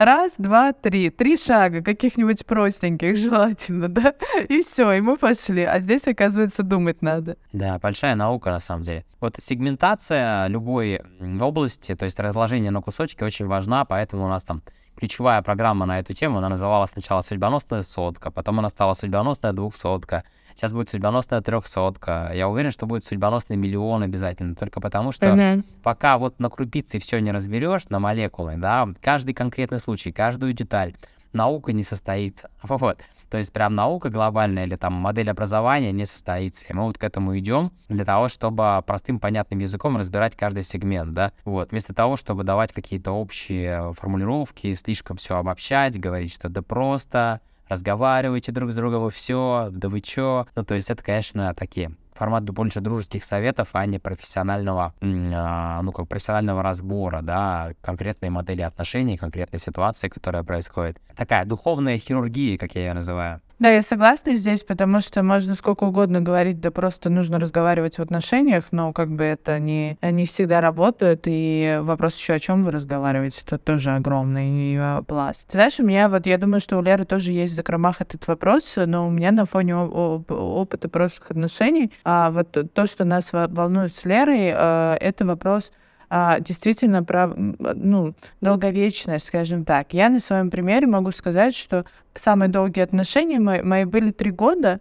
Раз, два, три. Три шага, каких-нибудь простеньких, желательно, да? И все, и мы пошли. А здесь, оказывается, думать надо. Да, большая наука, на самом деле. Вот сегментация любой области, то есть разложение на кусочки очень важна, поэтому у нас там ключевая программа на эту тему, она называлась сначала «Судьбоносная сотка», потом она стала «Судьбоносная двухсотка», сейчас будет «Судьбоносная трехсотка». Я уверен, что будет «Судьбоносный миллион» обязательно, только потому что uh-huh. пока вот на крупицы все не разберешь, на молекулы, да, каждый конкретный случай, каждую деталь, наука не состоится. Вот. То есть прям наука глобальная или там модель образования не состоится. И мы вот к этому идем для того, чтобы простым понятным языком разбирать каждый сегмент, да. Вот. Вместо того, чтобы давать какие-то общие формулировки, слишком все обобщать, говорить, что да просто, разговаривайте друг с другом и все, да вы чё. Ну, то есть это, конечно, такие формат больше дружеских советов, а не профессионального, а, ну, как профессионального разбора, да, конкретной модели отношений, конкретной ситуации, которая происходит. Такая духовная хирургия, как я ее называю. Да, я согласна здесь, потому что можно сколько угодно говорить, да просто нужно разговаривать в отношениях, но как бы это не, не всегда работает, и вопрос еще, о чем вы разговариваете, это тоже огромный э, пласт. Ты знаешь, у меня вот, я думаю, что у Леры тоже есть в закромах этот вопрос, но у меня на фоне опыта прошлых отношений, а вот то, что нас волнует с Лерой, э, это вопрос а, действительно про ну, долговечность, скажем так. Я на своем примере могу сказать, что самые долгие отношения мои, мои были три года,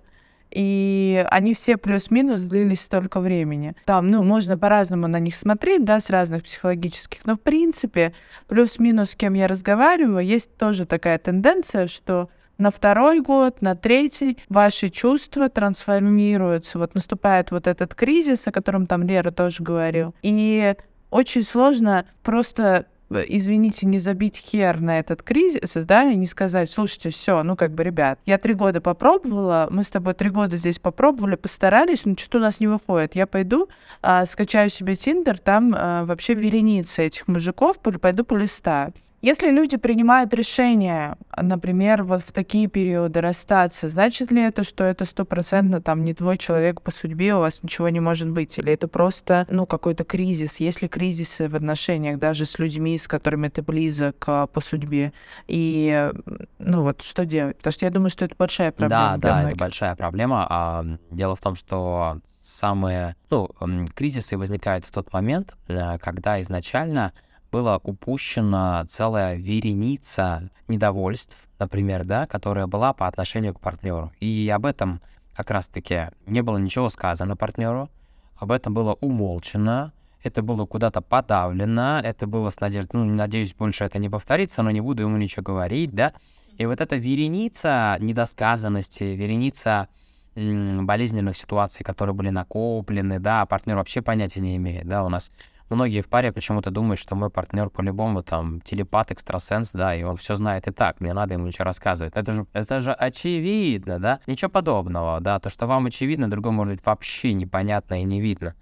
и они все плюс-минус длились столько времени. Там, ну, можно по-разному на них смотреть, да, с разных психологических, но в принципе плюс-минус с кем я разговариваю, есть тоже такая тенденция, что на второй год, на третий ваши чувства трансформируются. Вот наступает вот этот кризис, о котором там Лера тоже говорил. И очень сложно просто Э, извините, не забить хер на этот кризис, да, и не сказать, слушайте, все, ну как бы, ребят, я три года попробовала, мы с тобой три года здесь попробовали, постарались, но что-то у нас не выходит. Я пойду, а, скачаю себе Тиндер, там а, вообще вереница этих мужиков, пойду полистаю. Если люди принимают решение, например, вот в такие периоды расстаться, значит ли это, что это стопроцентно там не твой человек по судьбе, у вас ничего не может быть? Или это просто, ну, какой-то кризис? Есть ли кризисы в отношениях даже с людьми, с которыми ты близок а, по судьбе? И, ну, вот что делать? Потому что я думаю, что это большая проблема. Да, да, многих. это большая проблема. А, дело в том, что самые, ну, кризисы возникают в тот момент, э, когда изначально была упущена целая вереница недовольств, например, да, которая была по отношению к партнеру. И об этом как раз-таки не было ничего сказано партнеру, об этом было умолчено, это было куда-то подавлено, это было с надеждой, ну, надеюсь, больше это не повторится, но не буду ему ничего говорить, да. И вот эта вереница недосказанности, вереница болезненных ситуаций, которые были накоплены, да, а партнер вообще понятия не имеет, да, у нас многие в паре почему-то думают, что мой партнер по-любому там телепат, экстрасенс, да, и он все знает и так, не надо ему ничего рассказывать. Это же, это же очевидно, да, ничего подобного, да, то, что вам очевидно, другому может быть вообще непонятно и не видно.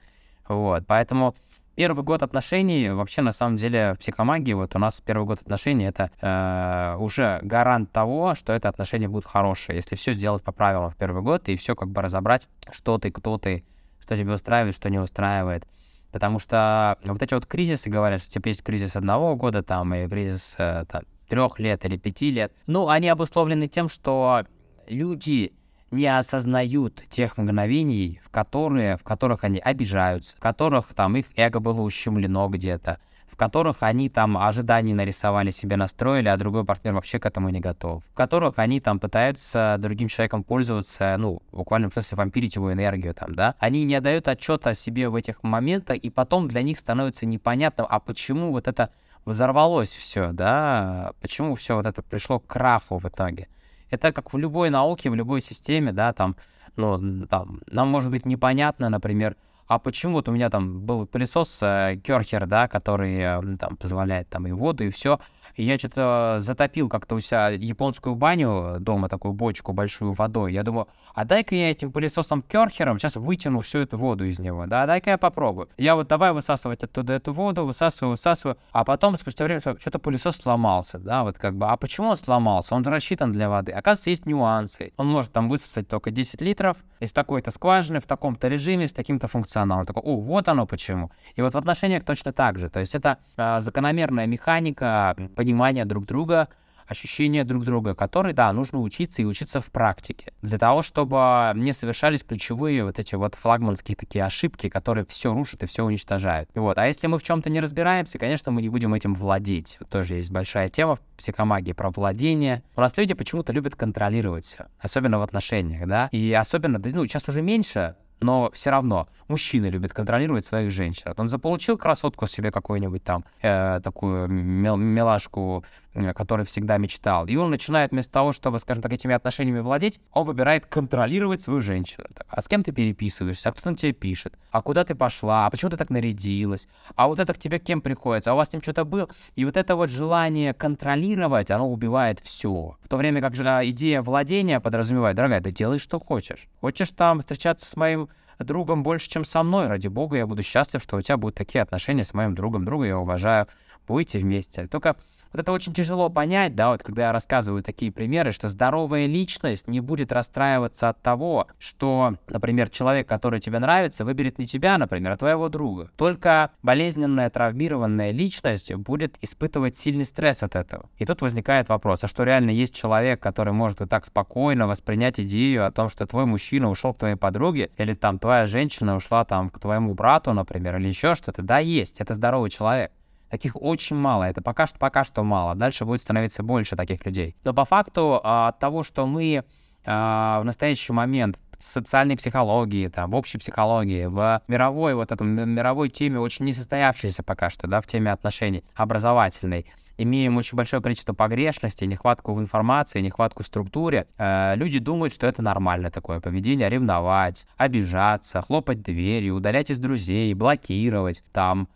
Вот, поэтому первый год отношений, вообще на самом деле в психомагии, вот у нас первый год отношений это э, уже гарант того, что это отношения будут хорошие, если все сделать по правилам в первый год и все как бы разобрать, что ты, кто ты, что тебя устраивает, что не устраивает. Потому что вот эти вот кризисы говорят, что типа есть кризис одного года там и кризис э, там, трех лет или пяти лет. Ну, они обусловлены тем, что люди не осознают тех мгновений, в которые, в которых они обижаются, в которых там их эго было ущемлено где-то, которых они там ожиданий нарисовали себе, настроили, а другой партнер вообще к этому не готов, в которых они там пытаются другим человеком пользоваться, ну, буквально смысле вампирить его энергию там, да, они не отдают отчета о себе в этих моментах, и потом для них становится непонятно, а почему вот это взорвалось все, да, почему все вот это пришло к краху в итоге. Это как в любой науке, в любой системе, да, там, ну, там, нам может быть непонятно, например, а почему вот у меня там был пылесос э, Керхер, да, который э, там позволяет там и воду, и все. И я что-то затопил как-то у себя японскую баню дома, такую бочку большую водой. Я думаю, а дай-ка я этим пылесосом Керхером сейчас вытяну всю эту воду из него, да, дай-ка я попробую. Я вот давай высасывать оттуда эту воду, высасываю, высасываю, а потом спустя время что-то пылесос сломался, да, вот как бы, а почему он сломался? Он рассчитан для воды. Оказывается, есть нюансы. Он может там высосать только 10 литров из такой-то скважины, в таком-то режиме, с таким-то функционалом. Такой, о, вот оно почему. И вот в отношениях точно так же. То есть это э, закономерная механика, понимания друг друга, ощущения друг друга, которые, да, нужно учиться и учиться в практике. Для того, чтобы не совершались ключевые вот эти вот флагманские такие ошибки, которые все рушат и все уничтожают. Вот. А если мы в чем-то не разбираемся, конечно, мы не будем этим владеть. Вот тоже есть большая тема в психомагии про владение. У нас люди почему-то любят контролировать все, особенно в отношениях, да, и особенно, ну, сейчас уже меньше, но все равно мужчина любит контролировать своих женщин. Он заполучил красотку себе какую-нибудь там, э, такую мел милашку, э, которой всегда мечтал. И он начинает вместо того, чтобы, скажем так, этими отношениями владеть, он выбирает контролировать свою женщину. Так, а с кем ты переписываешься? А кто там тебе пишет? А куда ты пошла? А почему ты так нарядилась? А вот это к тебе кем приходится? А у вас с ним что-то было? И вот это вот желание контролировать, оно убивает все. В то время как же идея владения подразумевает, дорогая, ты делай, что хочешь. Хочешь там встречаться с моим другом больше, чем со мной. Ради бога, я буду счастлив, что у тебя будут такие отношения с моим другом. Друга я уважаю. Будете вместе. Только вот это очень тяжело понять, да, вот когда я рассказываю такие примеры, что здоровая личность не будет расстраиваться от того, что, например, человек, который тебе нравится, выберет не тебя, например, а твоего друга. Только болезненная, травмированная личность будет испытывать сильный стресс от этого. И тут возникает вопрос, а что реально есть человек, который может вот так спокойно воспринять идею о том, что твой мужчина ушел к твоей подруге, или там твоя женщина ушла там к твоему брату, например, или еще что-то. Да, есть, это здоровый человек. Таких очень мало. Это пока что, пока что мало. Дальше будет становиться больше таких людей. Но по факту а, от того, что мы а, в настоящий момент социальной психологии, там, в общей психологии, в мировой вот этом мировой теме, очень не состоявшейся пока что, да, в теме отношений образовательной, имеем очень большое количество погрешностей, нехватку в информации, нехватку в структуре, э, люди думают, что это нормально такое поведение, ревновать, обижаться, хлопать дверью, удалять из друзей, блокировать, там,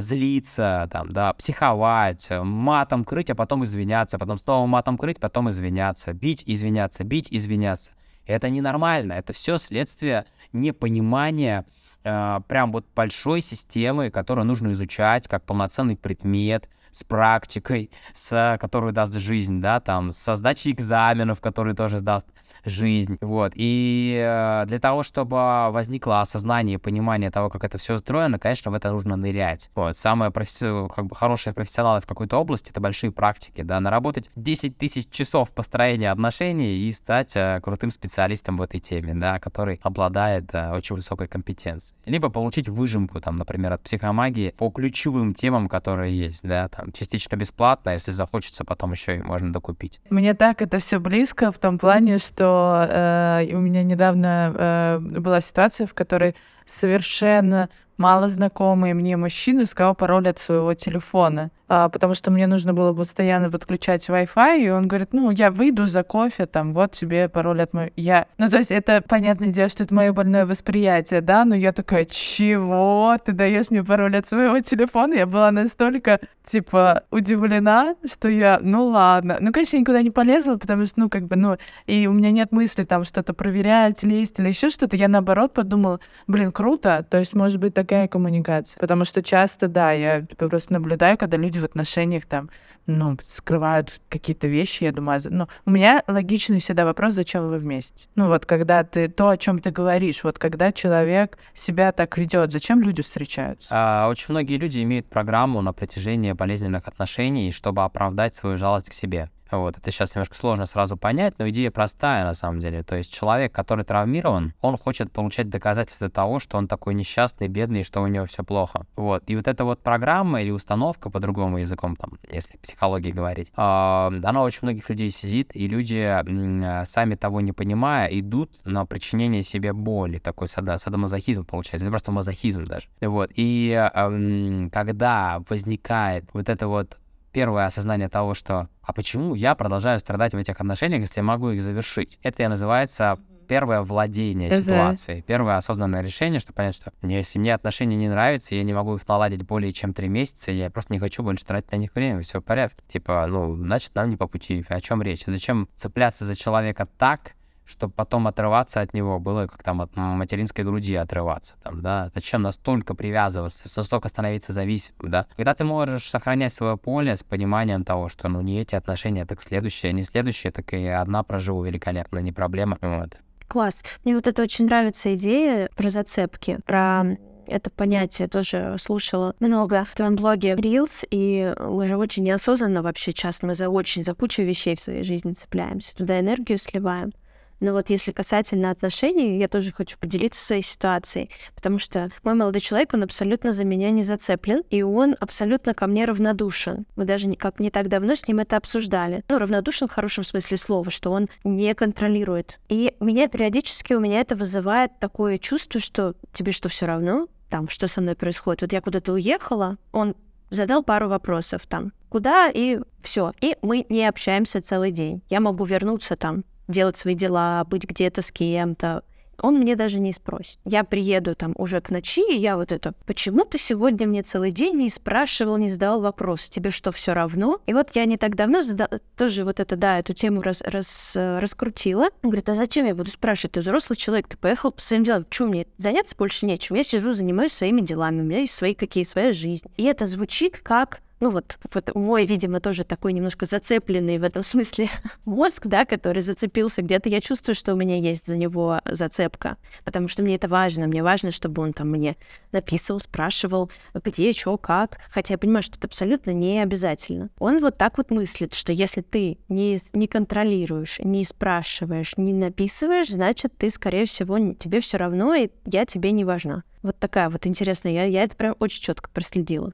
злиться, там, да, психовать, матом крыть, а потом извиняться, потом снова матом крыть, потом извиняться, бить, извиняться, бить, извиняться. Это ненормально, это все следствие непонимания э, прям вот большой системы, которую нужно изучать как полноценный предмет, с практикой, с, которую даст жизнь, да, там, со сдачей экзаменов, которые тоже сдаст жизнь, вот. И э, для того, чтобы возникло осознание и понимание того, как это все устроено, конечно, в это нужно нырять. Вот. Самые професси... как бы хорошие профессионалы в какой-то области — это большие практики, да, наработать 10 тысяч часов построения отношений и стать э, крутым специалистом в этой теме, да, который обладает э, очень высокой компетенцией. Либо получить выжимку, там, например, от психомагии по ключевым темам, которые есть, да, там, частично бесплатно, если захочется, потом еще и можно докупить. Мне так это все близко в том плане, что э, у меня недавно э, была ситуация, в которой совершенно малознакомый мне мужчина искал пароль от своего телефона а, потому что мне нужно было постоянно подключать Wi-Fi, и он говорит, ну, я выйду за кофе, там, вот тебе пароль от моего... Я... Ну, то есть это, понятное дело, что это мое больное восприятие, да, но я такая, чего? Ты даешь мне пароль от своего телефона? Я была настолько, типа, удивлена, что я, ну, ладно. Ну, конечно, я никуда не полезла, потому что, ну, как бы, ну, и у меня нет мысли там что-то проверять, лезть или еще что-то. Я, наоборот, подумала, блин, круто, то есть, может быть, такая коммуникация. Потому что часто, да, я просто наблюдаю, когда люди в отношениях там, ну, скрывают какие-то вещи, я думаю, ну, у меня логичный всегда вопрос, зачем вы вместе? Ну, вот когда ты, то, о чем ты говоришь, вот когда человек себя так ведет, зачем люди встречаются? А, очень многие люди имеют программу на протяжении болезненных отношений, чтобы оправдать свою жалость к себе. Вот, это сейчас немножко сложно сразу понять, но идея простая на самом деле. То есть человек, который травмирован, он хочет получать доказательства того, что он такой несчастный, бедный, что у него все плохо. Вот. И вот эта вот программа или установка, по-другому языком, там, если психологии говорить, э, она очень многих людей сидит, и люди, сами того не понимая, идут на причинение себе боли. Такой сада, садомазохизм получается, или просто мазохизм даже. Вот. И когда возникает вот это вот первое осознание того, что «а почему я продолжаю страдать в этих отношениях, если я могу их завершить?» Это и называется первое владение uh-huh. ситуацией, первое осознанное решение, что понять, что мне, если мне отношения не нравятся, я не могу их наладить более чем три месяца, я просто не хочу больше тратить на них время, все в порядке. Типа, ну, значит, нам не по пути. О чем речь? Зачем цепляться за человека так, чтобы потом отрываться от него было как там от материнской груди отрываться, там, да, зачем настолько привязываться, настолько становиться зависимым, да, когда ты можешь сохранять свое поле с пониманием того, что, ну, не эти отношения, так следующее, не следующее, так и одна проживу великолепно, не проблема, вот. Класс. Мне вот это очень нравится идея про зацепки, про это понятие тоже слушала много в твоем блоге Reels, и мы же очень неосознанно вообще часто мы за очень за кучу вещей в своей жизни цепляемся, туда энергию сливаем. Но вот если касательно отношений, я тоже хочу поделиться своей ситуацией, потому что мой молодой человек, он абсолютно за меня не зацеплен, и он абсолютно ко мне равнодушен. Мы даже как не так давно с ним это обсуждали. Ну, равнодушен в хорошем смысле слова, что он не контролирует. И меня периодически, у меня это вызывает такое чувство, что тебе что, все равно? Там, что со мной происходит? Вот я куда-то уехала, он задал пару вопросов там, куда и все. И мы не общаемся целый день. Я могу вернуться там делать свои дела, быть где-то с кем-то. Он мне даже не спросит. Я приеду там уже к ночи, и я вот это, почему ты сегодня мне целый день не спрашивал, не задавал вопрос, тебе что, все равно? И вот я не так давно задал, тоже вот это, да, эту тему раз, раз, раскрутила. Он говорит, а зачем я буду спрашивать? Ты взрослый человек, ты поехал по своим делам. Чего мне заняться больше нечем? Я сижу, занимаюсь своими делами, у меня есть свои какие, своя жизнь. И это звучит как ну вот, вот мой, видимо, тоже такой немножко зацепленный в этом смысле мозг, да, который зацепился где-то. Я чувствую, что у меня есть за него зацепка, потому что мне это важно. Мне важно, чтобы он там мне написывал, спрашивал, где, что, как. Хотя я понимаю, что это абсолютно не обязательно. Он вот так вот мыслит, что если ты не, не контролируешь, не спрашиваешь, не написываешь, значит, ты, скорее всего, тебе все равно, и я тебе не важна. Вот такая вот интересная. Я, я это прям очень четко проследила.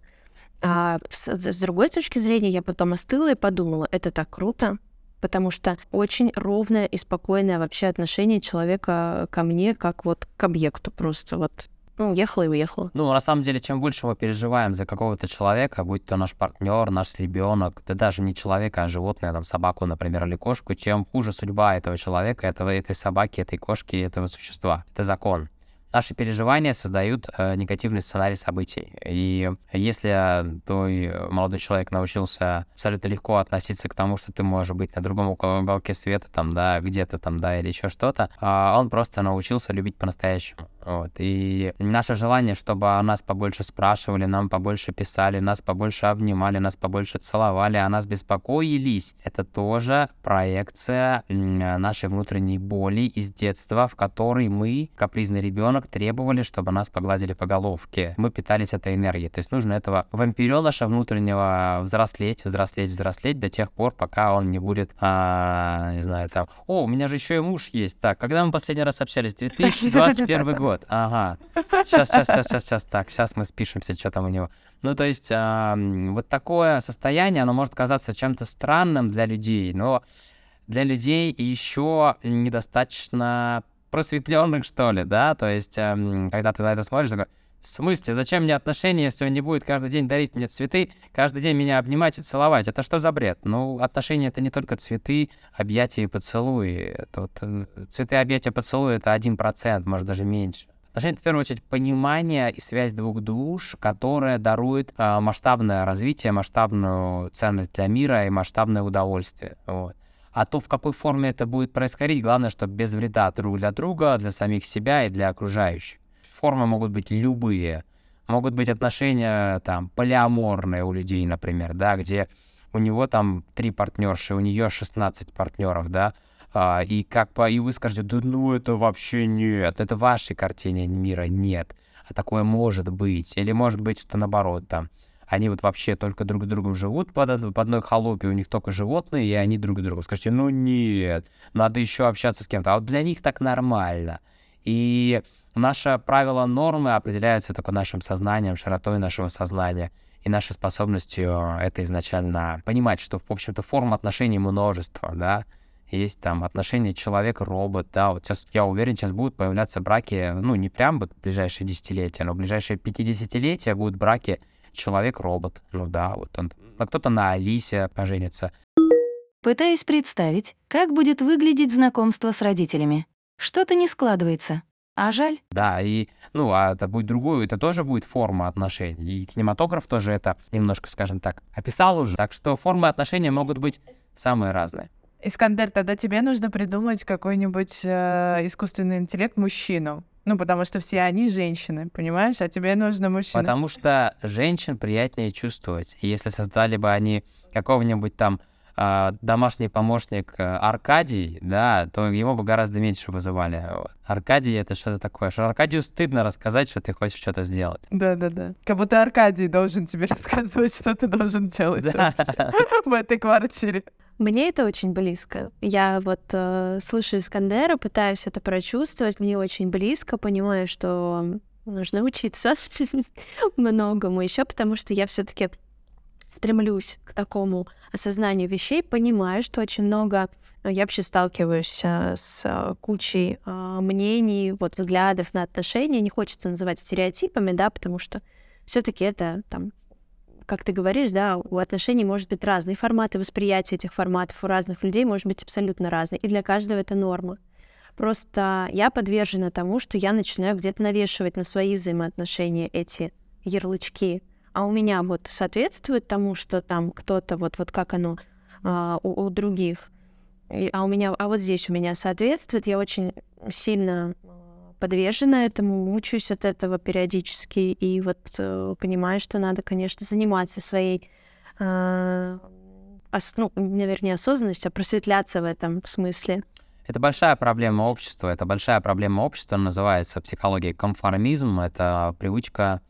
А с, с другой точки зрения, я потом остыла и подумала, это так круто. потому что очень ровное и спокойное вообще отношение человека ко мне, как вот к объекту просто вот ну, уехала и уехала. Ну, на самом деле, чем больше мы переживаем за какого-то человека, будь то наш партнер, наш ребенок, да даже не человека, а животное, там, собаку, например, или кошку, чем хуже судьба этого человека, этого, этой собаки, этой кошки, этого существа. Это закон наши переживания создают э, негативный сценарий событий. И если твой молодой человек научился абсолютно легко относиться к тому, что ты можешь быть на другом уголке света, там, да, где-то там, да, или еще что-то, э, он просто научился любить по-настоящему. Вот. И наше желание, чтобы о нас побольше спрашивали, нам побольше писали, нас побольше обнимали, нас побольше целовали, о нас беспокоились, это тоже проекция нашей внутренней боли из детства, в которой мы, капризный ребенок, требовали, чтобы нас погладили по головке. Мы питались этой энергией. То есть нужно этого вампиреныша внутреннего взрослеть, взрослеть, взрослеть до тех пор, пока он не будет, а, не знаю, там, о, у меня же еще и муж есть. Так, когда мы последний раз общались? 2021 год год. Ага. Сейчас, сейчас, сейчас, сейчас, сейчас. Так, сейчас мы спишемся, что там у него. Ну, то есть, э, вот такое состояние, оно может казаться чем-то странным для людей, но для людей еще недостаточно просветленных, что ли, да? То есть, э, когда ты на это смотришь, такой, в смысле, зачем мне отношения, если он не будет каждый день дарить мне цветы, каждый день меня обнимать и целовать? Это что за бред? Ну, отношения — это не только цветы, объятия и поцелуи. Это э, цветы, объятия, поцелуи — это один процент, может, даже меньше. Отношения — это, в первую очередь, понимание и связь двух душ, которая дарует э, масштабное развитие, масштабную ценность для мира и масштабное удовольствие. Вот. А то, в какой форме это будет происходить, главное, чтобы без вреда друг для друга, для самих себя и для окружающих формы могут быть любые. Могут быть отношения там полиаморные у людей, например, да, где у него там три партнерши, у нее 16 партнеров, да, а, и как по, и вы скажете, да ну это вообще нет, это в вашей картине мира нет, а такое может быть, или может быть, что наоборот там, они вот вообще только друг с другом живут под, под одной холопе, у них только животные, и они друг с другом. Скажите, ну нет, надо еще общаться с кем-то. А вот для них так нормально. И Наше правило нормы определяются только нашим сознанием, широтой нашего сознания и нашей способностью это изначально понимать, что, в общем-то, форм отношений множество, да, есть там отношения человек-робот, да, вот сейчас, я уверен, сейчас будут появляться браки, ну, не прям вот в ближайшие десятилетия, но в ближайшие 50-летия будут браки человек-робот, ну да, вот он, а кто-то на Алисе поженится. Пытаюсь представить, как будет выглядеть знакомство с родителями. Что-то не складывается. А жаль. Да, и, ну, а это будет другое, это тоже будет форма отношений. И кинематограф тоже это немножко, скажем так, описал уже. Так что формы отношений могут быть самые разные. Искандер, тогда тебе нужно придумать какой-нибудь э, искусственный интеллект мужчину. Ну, потому что все они женщины, понимаешь? А тебе нужно мужчина. Потому что женщин приятнее чувствовать. И если создали бы они какого-нибудь там а, домашний помощник э, Аркадий, да, то его бы гораздо меньше вызывали. Вот. Аркадий — это что-то такое. Что Аркадию стыдно рассказать, что ты хочешь что-то сделать. Да-да-да. Как будто Аркадий должен тебе рассказывать, что ты должен делать в этой квартире. Мне это очень близко. Я вот э, слышу Искандера, пытаюсь это прочувствовать, мне очень близко, понимаю, что нужно учиться многому еще, потому что я все-таки стремлюсь к такому осознанию вещей, понимаю, что очень много э, я вообще сталкиваюсь э, с э, кучей мнений, вот взглядов на отношения. Не хочется называть стереотипами, да, потому что все-таки это там как ты говоришь, да, у отношений может быть разные форматы восприятия этих форматов, у разных людей может быть абсолютно разные, и для каждого это норма. Просто я подвержена тому, что я начинаю где-то навешивать на свои взаимоотношения эти ярлычки, а у меня вот соответствует тому, что там кто-то вот, вот как оно а, у, у других, а у меня, а вот здесь у меня соответствует, я очень сильно а, подвержена этому, мучаюсь от этого периодически, и вот э, понимаю, что надо, конечно, заниматься своей, э, ос, ну, наверное, осознанностью, а просветляться в этом смысле. Это большая проблема общества, это большая проблема общества, называется психология конформизм, это привычка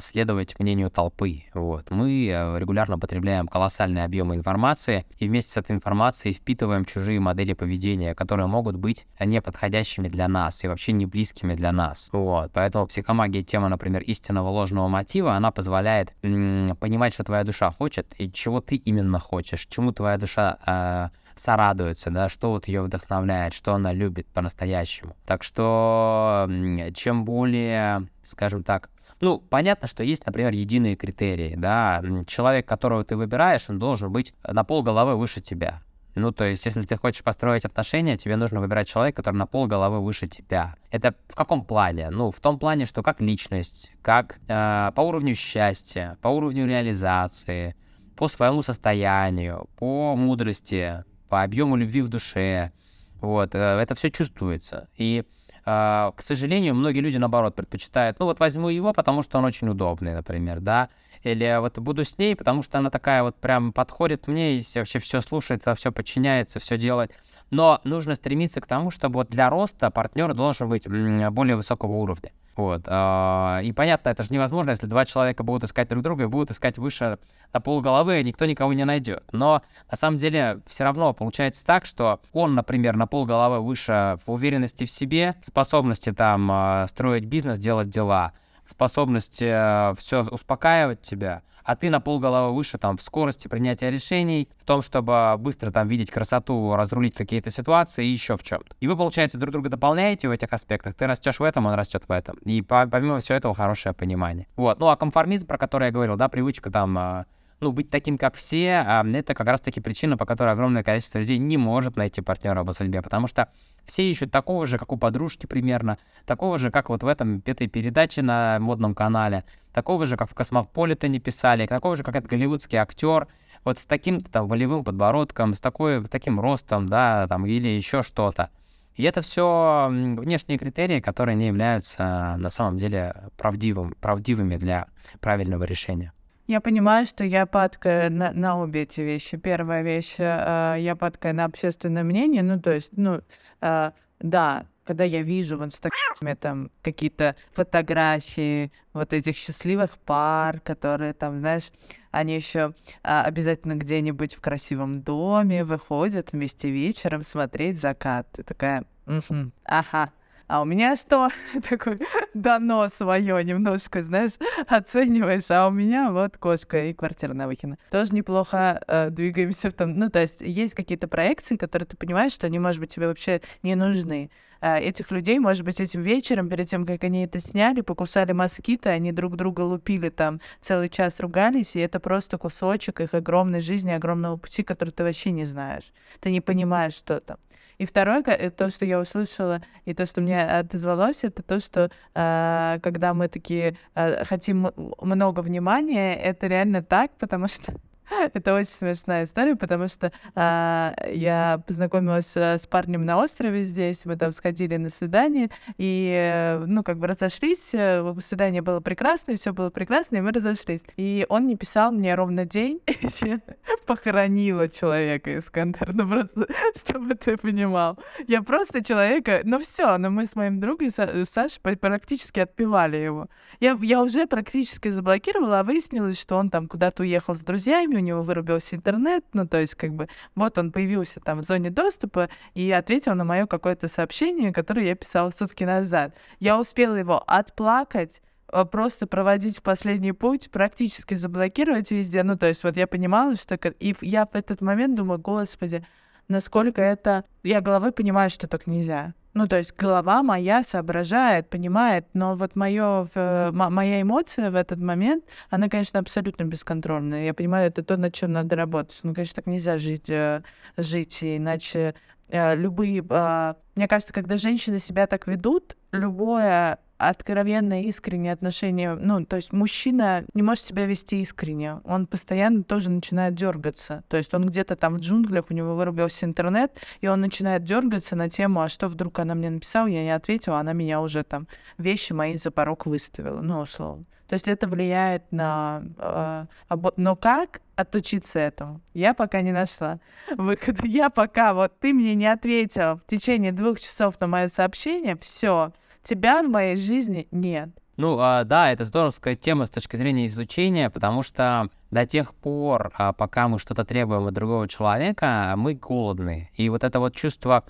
следовать мнению толпы. Вот. Мы э, регулярно потребляем колоссальные объемы информации и вместе с этой информацией впитываем чужие модели поведения, которые могут быть неподходящими для нас и вообще не близкими для нас. Вот. Поэтому психомагия, тема, например, истинного ложного мотива, она позволяет понимать, что твоя душа хочет и чего ты именно хочешь, чему твоя душа э, сорадуется, да, что вот ее вдохновляет, что она любит по-настоящему. Так что чем более, скажем так, ну, понятно, что есть, например, единые критерии, да. Человек, которого ты выбираешь, он должен быть на пол головы выше тебя. Ну, то есть, если ты хочешь построить отношения, тебе нужно выбирать человека, который на пол головы выше тебя. Это в каком плане? Ну, в том плане, что как личность, как э, по уровню счастья, по уровню реализации, по своему состоянию, по мудрости, по объему любви в душе. Вот, э, это все чувствуется. И к сожалению, многие люди, наоборот, предпочитают, ну вот возьму его, потому что он очень удобный, например, да, или вот буду с ней, потому что она такая вот прям подходит мне и вообще все слушает, все подчиняется, все делает. Но нужно стремиться к тому, чтобы вот для роста партнер должен быть более высокого уровня. Вот. А, и понятно, это же невозможно, если два человека будут искать друг друга и будут искать выше на пол головы, никто никого не найдет. Но на самом деле все равно получается так, что он, например, на пол головы выше в уверенности в себе, способности там а, строить бизнес, делать дела, способность э, все успокаивать тебя, а ты на полголовы выше там в скорости принятия решений, в том, чтобы быстро там видеть красоту, разрулить какие-то ситуации и еще в чем-то. И вы, получается, друг друга дополняете в этих аспектах. Ты растешь в этом, он растет в этом. И помимо всего этого хорошее понимание. Вот. Ну а конформизм, про который я говорил, да, привычка там э, ну, быть таким, как все, а это как раз-таки причина, по которой огромное количество людей не может найти партнера по судьбе, потому что все ищут такого же, как у подружки примерно, такого же, как вот в этом этой передаче на модном канале, такого же, как в Космополитене писали, такого же, как этот голливудский актер, вот с таким там волевым подбородком, с, такой, с таким ростом, да, там, или еще что-то. И это все внешние критерии, которые не являются на самом деле правдивым, правдивыми для правильного решения. Я понимаю, что я падкаю на, на обе эти вещи. Первая вещь, э, я падкаю на общественное мнение, ну, то есть, ну, э, да, когда я вижу в Инстаграме там какие-то фотографии вот этих счастливых пар, которые там, знаешь, они еще а, обязательно где-нибудь в красивом доме выходят вместе вечером смотреть закат. Ты такая, угу, ага, а у меня что? Такой дано свое немножко, знаешь, оцениваешь, а у меня вот кошка и квартира на Выхино. Тоже неплохо э, двигаемся в том. Ну, то есть есть какие-то проекции, которые ты понимаешь, что они, может быть, тебе вообще не нужны. Э, этих людей, может быть, этим вечером, перед тем, как они это сняли, покусали москиты, они друг друга лупили там, целый час ругались, и это просто кусочек их огромной жизни, огромного пути, который ты вообще не знаешь. Ты не понимаешь, что там. И второе, э, то, что я услышала, и то, что мне отозвалось, это то, что э, когда мы такие э, хотим много внимания, это реально так, потому что Это очень смешная история, потому что а, я познакомилась э, с парнем на острове здесь, мы там сходили на свидание, и, э, ну, как бы разошлись, э, свидание было прекрасное, все было прекрасно, и мы разошлись. И он не писал мне ровно день, я похоронила человека, Искандер, ну просто, чтобы ты понимал. Я просто человека, ну все, но мы с моим другом Сашей практически отпевали его. Я, я уже практически заблокировала, а выяснилось, что он там куда-то уехал с друзьями, у него вырубился интернет, ну, то есть, как бы, вот он появился там в зоне доступа и ответил на мое какое-то сообщение, которое я писала сутки назад. Я успела его отплакать, а, просто проводить последний путь, практически заблокировать везде. Ну, то есть вот я понимала, что... И я в этот момент думаю, господи, насколько это... Я головой понимаю, что так нельзя. Ну, то есть голова моя соображает, понимает, но вот моё, моя эмоция в этот момент, она, конечно, абсолютно бесконтрольная. Я понимаю, это то, над чем надо работать. Ну, конечно, так нельзя жить, э, жить иначе э, любые... А, мне кажется, когда женщины себя так ведут, любое откровенное, искреннее отношение, ну, то есть мужчина не может себя вести искренне, он постоянно тоже начинает дергаться, то есть он где-то там в джунглях, у него вырубился интернет, и он начинает дергаться на тему, а что вдруг она мне написала, я не ответила, она меня уже там вещи мои за порог выставила, ну, условно. То есть это влияет на... Э, обо... Но как отучиться этому? Я пока не нашла выхода. Я пока, вот ты мне не ответил в течение двух часов на мое сообщение, все, тебя в моей жизни нет. Ну, а, да, это здоровская тема с точки зрения изучения, потому что до тех пор, а, пока мы что-то требуем от другого человека, мы голодны. И вот это вот чувство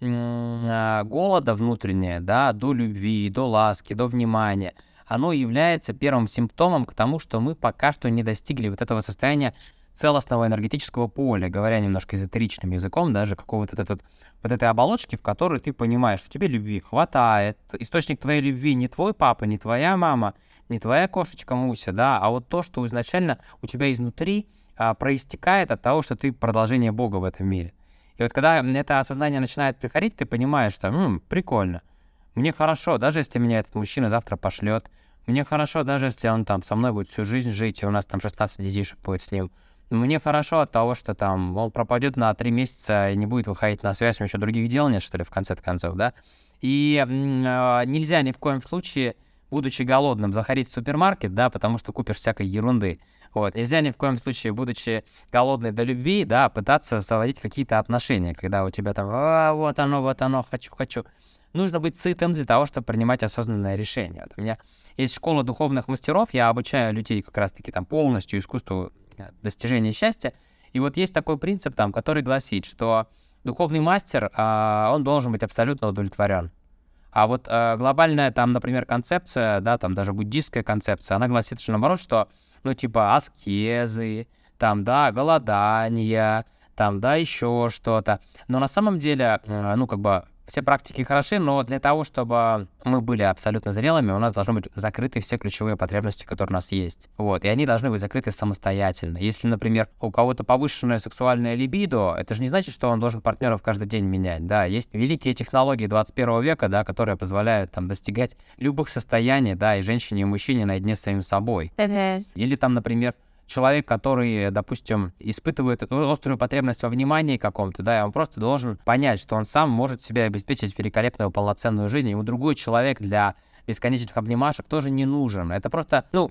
а, голода внутреннее, да, до любви, до ласки, до внимания, оно является первым симптомом к тому, что мы пока что не достигли вот этого состояния целостного энергетического поля, говоря немножко эзотеричным языком, даже какого-то этот, вот этой оболочки, в которой ты понимаешь, что тебе любви хватает. Источник твоей любви не твой папа, не твоя мама, не твоя кошечка Муся, да, а вот то, что изначально у тебя изнутри а, проистекает от того, что ты продолжение Бога в этом мире. И вот когда это осознание начинает приходить, ты понимаешь, что М, прикольно, мне хорошо, даже если меня этот мужчина завтра пошлет, мне хорошо, даже если он там со мной будет всю жизнь жить, и у нас там 16 детишек будет с ним. Мне хорошо от того, что там он пропадет на три месяца и не будет выходить на связь, у него еще других дел нет, что ли, в конце концов, да? И э, нельзя ни в коем случае, будучи голодным, заходить в супермаркет, да, потому что купишь всякой ерунды. Вот. Нельзя ни в коем случае, будучи голодной до любви, да, пытаться заводить какие-то отношения, когда у тебя там, а, вот оно, вот оно, хочу, хочу. Нужно быть сытым для того, чтобы принимать осознанное решение. Вот у меня есть школа духовных мастеров, я обучаю людей как раз-таки там полностью искусству достижения счастья. И вот есть такой принцип там, который гласит, что духовный мастер, а, он должен быть абсолютно удовлетворен. А вот а, глобальная там, например, концепция, да, там даже буддистская концепция, она гласит, что наоборот, что, ну, типа аскезы, там, да, голодания, там, да, еще что-то. Но на самом деле, э, ну, как бы все практики хороши, но для того, чтобы мы были абсолютно зрелыми, у нас должны быть закрыты все ключевые потребности, которые у нас есть. Вот, и они должны быть закрыты самостоятельно. Если, например, у кого-то повышенная сексуальная либидо, это же не значит, что он должен партнеров каждый день менять, да. Есть великие технологии 21 века, да, которые позволяют там достигать любых состояний, да, и женщине, и мужчине наедине с самим собой. Или там, например, человек, который, допустим, испытывает острую потребность во внимании каком-то, да, и он просто должен понять, что он сам может себе обеспечить великолепную полноценную жизнь, ему другой человек для бесконечных обнимашек тоже не нужен. Это просто, ну,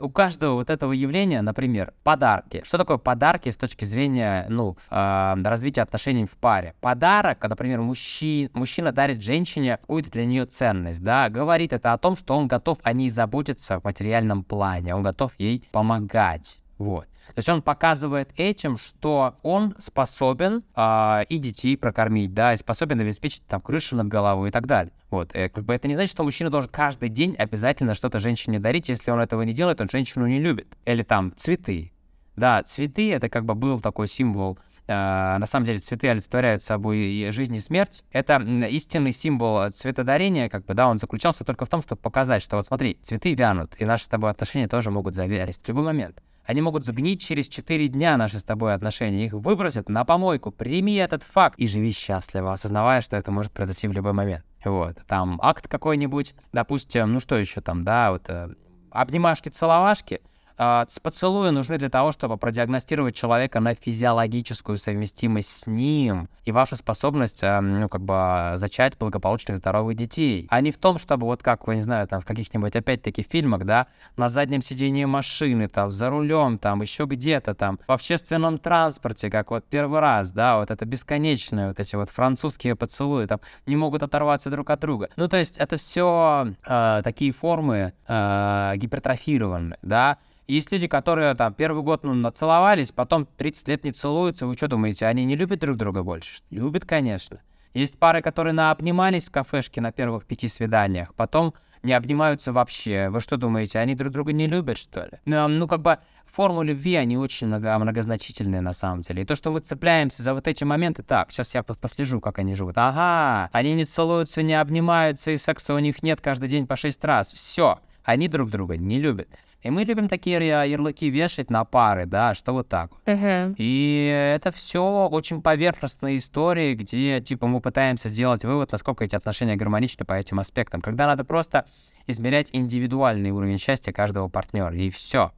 у каждого вот этого явления, например, подарки. Что такое подарки с точки зрения, ну, э, развития отношений в паре? Подарок, например, мужчина, мужчина дарит женщине какую-то для нее ценность, да, говорит это о том, что он готов о ней заботиться в материальном плане, он готов ей помогать. Вот. То есть он показывает этим, что он способен э, и детей прокормить, да, и способен обеспечить там крышу над головой и так далее. Вот. И, э, как бы это не значит, что мужчина должен каждый день обязательно что-то женщине дарить. Если он этого не делает, он женщину не любит. Или там цветы. Да, цветы это как бы был такой символ Uh, на самом деле цветы олицетворяют собой жизнь и смерть. Это истинный символ цветодарения, как бы, да, он заключался только в том, чтобы показать, что вот смотри, цветы вянут, и наши с тобой отношения тоже могут завязать в любой момент. Они могут сгнить через 4 дня наши с тобой отношения. Их выбросят на помойку. Прими этот факт и живи счастливо, осознавая, что это может произойти в любой момент. Вот. Там акт какой-нибудь, допустим, ну что еще там, да, вот э, обнимашки-целовашки — поцелуи нужны для того, чтобы продиагностировать человека на физиологическую совместимость с ним и вашу способность, а, ну, как бы, зачать благополучных, здоровых детей. А не в том, чтобы, вот как, вы не знаю, там, в каких-нибудь, опять-таки, фильмах, да, на заднем сидении машины, там, за рулем, там, еще где-то, там, в общественном транспорте, как вот первый раз, да, вот это бесконечные вот эти вот французские поцелуи, там, не могут оторваться друг от друга. Ну, то есть это все э, а, такие формы э, гипертрофированные, да, есть люди, которые там первый год ну, нацеловались, потом 30 лет не целуются. Вы что думаете, они не любят друг друга больше? Любят, конечно. Есть пары, которые наобнимались в кафешке на первых пяти свиданиях, потом не обнимаются вообще. Вы что думаете, они друг друга не любят, что ли? Ну, ну как бы формы любви, они очень много, многозначительные на самом деле. И то, что мы цепляемся за вот эти моменты, так, сейчас я послежу, как они живут. Ага, они не целуются, не обнимаются, и секса у них нет каждый день по шесть раз. Все, они друг друга не любят. И мы любим такие ярлыки вешать на пары, да, что вот так. Uh-huh. И это все очень поверхностные истории, где, типа, мы пытаемся сделать вывод, насколько эти отношения гармоничны по этим аспектам. Когда надо просто измерять индивидуальный уровень счастья каждого партнера, и все.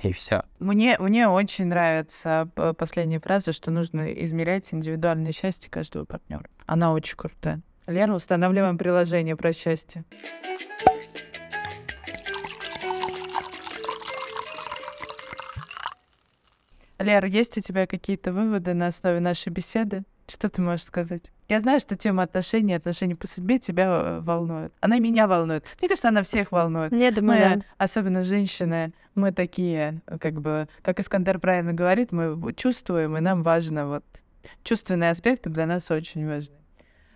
И все. Мне, мне очень нравится последняя фраза, что нужно измерять индивидуальное счастье каждого партнера. Она очень крутая. Лера, устанавливаем приложение про счастье. Лер, есть у тебя какие-то выводы на основе нашей беседы? Что ты можешь сказать? Я знаю, что тема отношений, отношений по судьбе тебя э, волнует. Она меня волнует. Мне кажется, она всех волнует. Я думаю, мы, да. особенно женщины, мы такие, как бы, как Искандер правильно говорит, мы чувствуем, и нам важно вот чувственные аспекты для нас очень важны.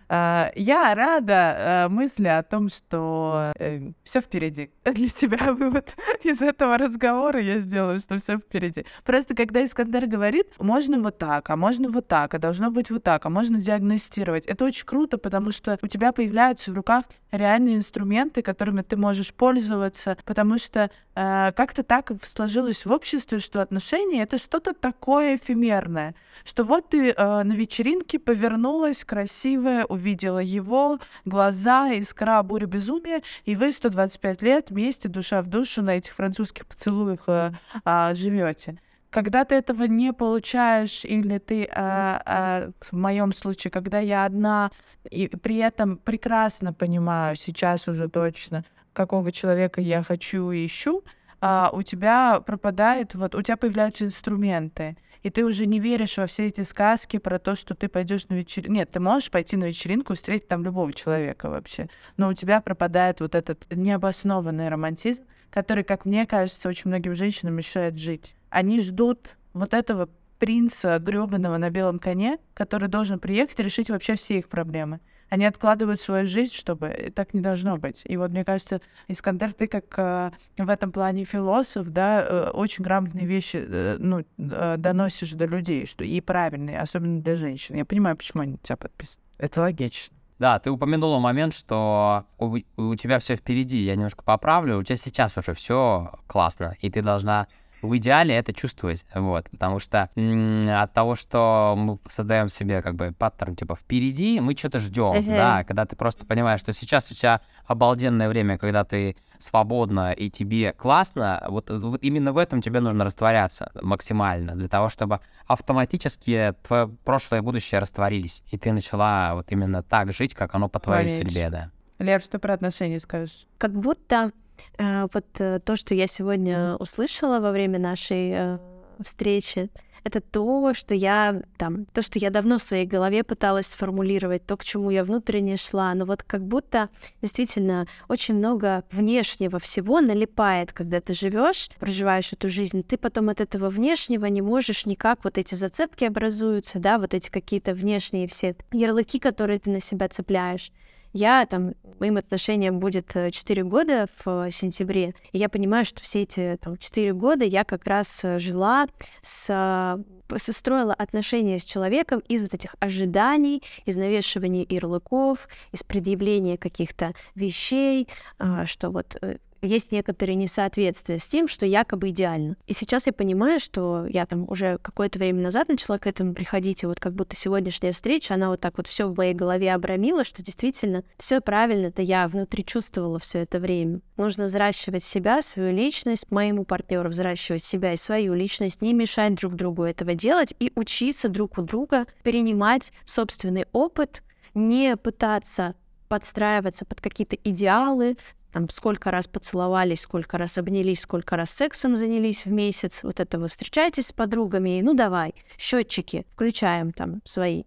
А, я рада а, мысли о том, что э, все впереди. Для себя вывод из этого разговора я сделаю, что все впереди. Просто когда Искандер говорит, можно вот так, а можно вот так, а должно быть вот так, а можно диагностировать. Это очень круто, потому что у тебя появляются в руках реальные инструменты, которыми ты можешь пользоваться, потому что э, как-то так сложилось в обществе, что отношения это что-то такое эфемерное, что вот ты э, на вечеринке повернулась красивая, увидела его, глаза, искра, буря безумия, и вы 125 лет вместе, душа в душу на этих французских поцелуях э, э, живете. Когда ты этого не получаешь, или ты, э, э, в моем случае, когда я одна, и при этом прекрасно понимаю сейчас уже точно, какого человека я хочу и ищу, э, у тебя пропадает, вот у тебя появляются инструменты, и ты уже не веришь во все эти сказки про то, что ты пойдешь на вечеринку. Нет, ты можешь пойти на вечеринку и встретить там любого человека вообще, но у тебя пропадает вот этот необоснованный романтизм, который, как мне кажется, очень многим женщинам мешает жить. Они ждут вот этого принца грёбаного на белом коне, который должен приехать и решить вообще все их проблемы. Они откладывают свою жизнь, чтобы так не должно быть. И вот мне кажется, Искандер, ты как э, в этом плане философ, да, э, очень грамотные вещи э, ну, э, доносишь до людей, что и правильные, особенно для женщин. Я понимаю, почему они тебя подписаны. Это логично. Да, ты упомянула момент, что у, у тебя все впереди. Я немножко поправлю. У тебя сейчас уже все классно, и ты должна в идеале это чувствовать, вот, потому что м- от того, что мы создаем себе как бы паттерн типа впереди, мы что-то ждем, uh-huh. да, когда ты просто понимаешь, что сейчас у тебя обалденное время, когда ты свободно и тебе классно, вот, вот именно в этом тебе нужно растворяться максимально, для того, чтобы автоматически твое прошлое и будущее растворились, и ты начала вот именно так жить, как оно по твоей Конечно. судьбе, да. Лер, что про отношения скажешь? Как будто вот э, то, что я сегодня услышала во время нашей э, встречи, это то, что я там, то, что я давно в своей голове пыталась сформулировать, то, к чему я внутренне шла. Но вот как будто действительно очень много внешнего всего налипает, когда ты живешь, проживаешь эту жизнь. Ты потом от этого внешнего не можешь никак, вот эти зацепки образуются, да, вот эти какие-то внешние все ярлыки, которые ты на себя цепляешь. Я там, моим отношениям будет 4 э, года в сентябре, и я понимаю, что все эти там, 4 года я как раз э, жила с состроила отношения с человеком из вот этих ожиданий, из навешивания ярлыков, из предъявления каких-то вещей, а, что вот э, есть некоторые несоответствия с тем, что якобы идеально. И сейчас я понимаю, что я там уже какое-то время назад начала к этому приходить, и вот как будто сегодняшняя встреча, она вот так вот все в моей голове обрамила, что действительно все правильно, это я внутри чувствовала все это время. Нужно взращивать себя, свою личность, моему партнеру взращивать себя и свою личность, не мешать друг другу этого делать и учиться друг у друга перенимать собственный опыт, не пытаться подстраиваться под какие-то идеалы, там, сколько раз поцеловались, сколько раз обнялись, сколько раз сексом занялись в месяц, вот это вы встречаетесь с подругами, и ну давай, счетчики включаем там свои.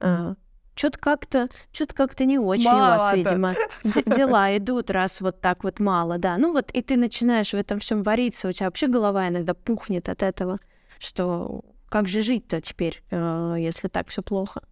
А, что-то как-то, что-то как-то не очень у вас, видимо. Д- дела идут, раз вот так вот мало, да. Ну вот и ты начинаешь в этом всем вариться, у тебя вообще голова иногда пухнет от этого, что как же жить-то теперь, э, если так все плохо.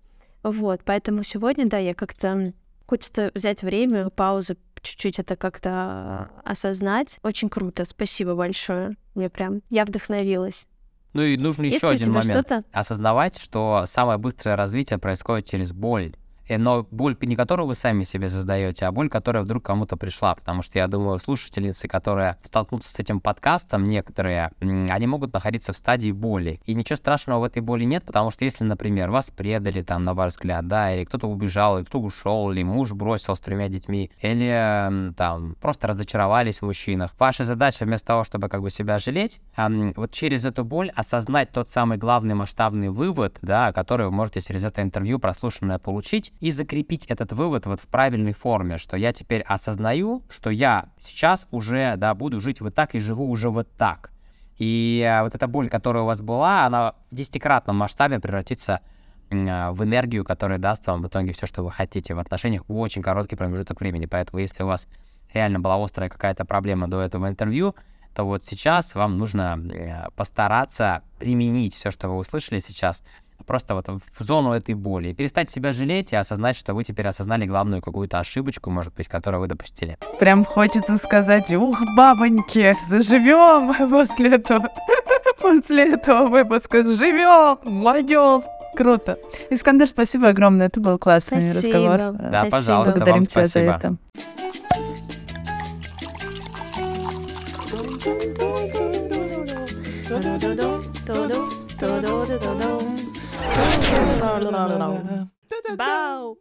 Вот, поэтому сегодня, да, я как-то хочется взять время, паузу, чуть-чуть это как-то осознать. Очень круто, спасибо большое. Мне прям, я вдохновилась. Ну и нужно еще один момент. Осознавать, что самое быстрое развитие происходит через боль. Э, но боль, не которую вы сами себе создаете, а боль, которая вдруг кому-то пришла. Потому что я думаю, слушательницы, которые столкнутся с этим подкастом, некоторые, они могут находиться в стадии боли. И ничего страшного в этой боли нет, потому что если, например, вас предали, там, на ваш взгляд, да, или кто-то убежал, или кто ушел, или муж бросил с тремя детьми, или там просто разочаровались в мужчинах, ваша задача вместо того, чтобы как бы себя жалеть, вот через эту боль осознать тот самый главный масштабный вывод, да, который вы можете через это интервью прослушанное получить, и закрепить этот вывод вот в правильной форме, что я теперь осознаю, что я сейчас уже, да, буду жить вот так и живу уже вот так. И э, вот эта боль, которая у вас была, она в десятикратном масштабе превратится э, в энергию, которая даст вам в итоге все, что вы хотите в отношениях в очень короткий промежуток времени. Поэтому если у вас реально была острая какая-то проблема до этого интервью, то вот сейчас вам нужно э, постараться применить все, что вы услышали сейчас, просто вот в зону этой боли. И перестать себя жалеть и осознать, что вы теперь осознали главную какую-то ошибочку, может быть, которую вы допустили. Прям хочется сказать, ух, бабоньки, заживем после этого, после этого выпуска, живем, молодежь. Круто. Искандер, спасибо огромное, это был классный Спасибо. разговор. Да, Спасибо. пожалуйста, Благодарим вам тебя спасибо. за это. Bow.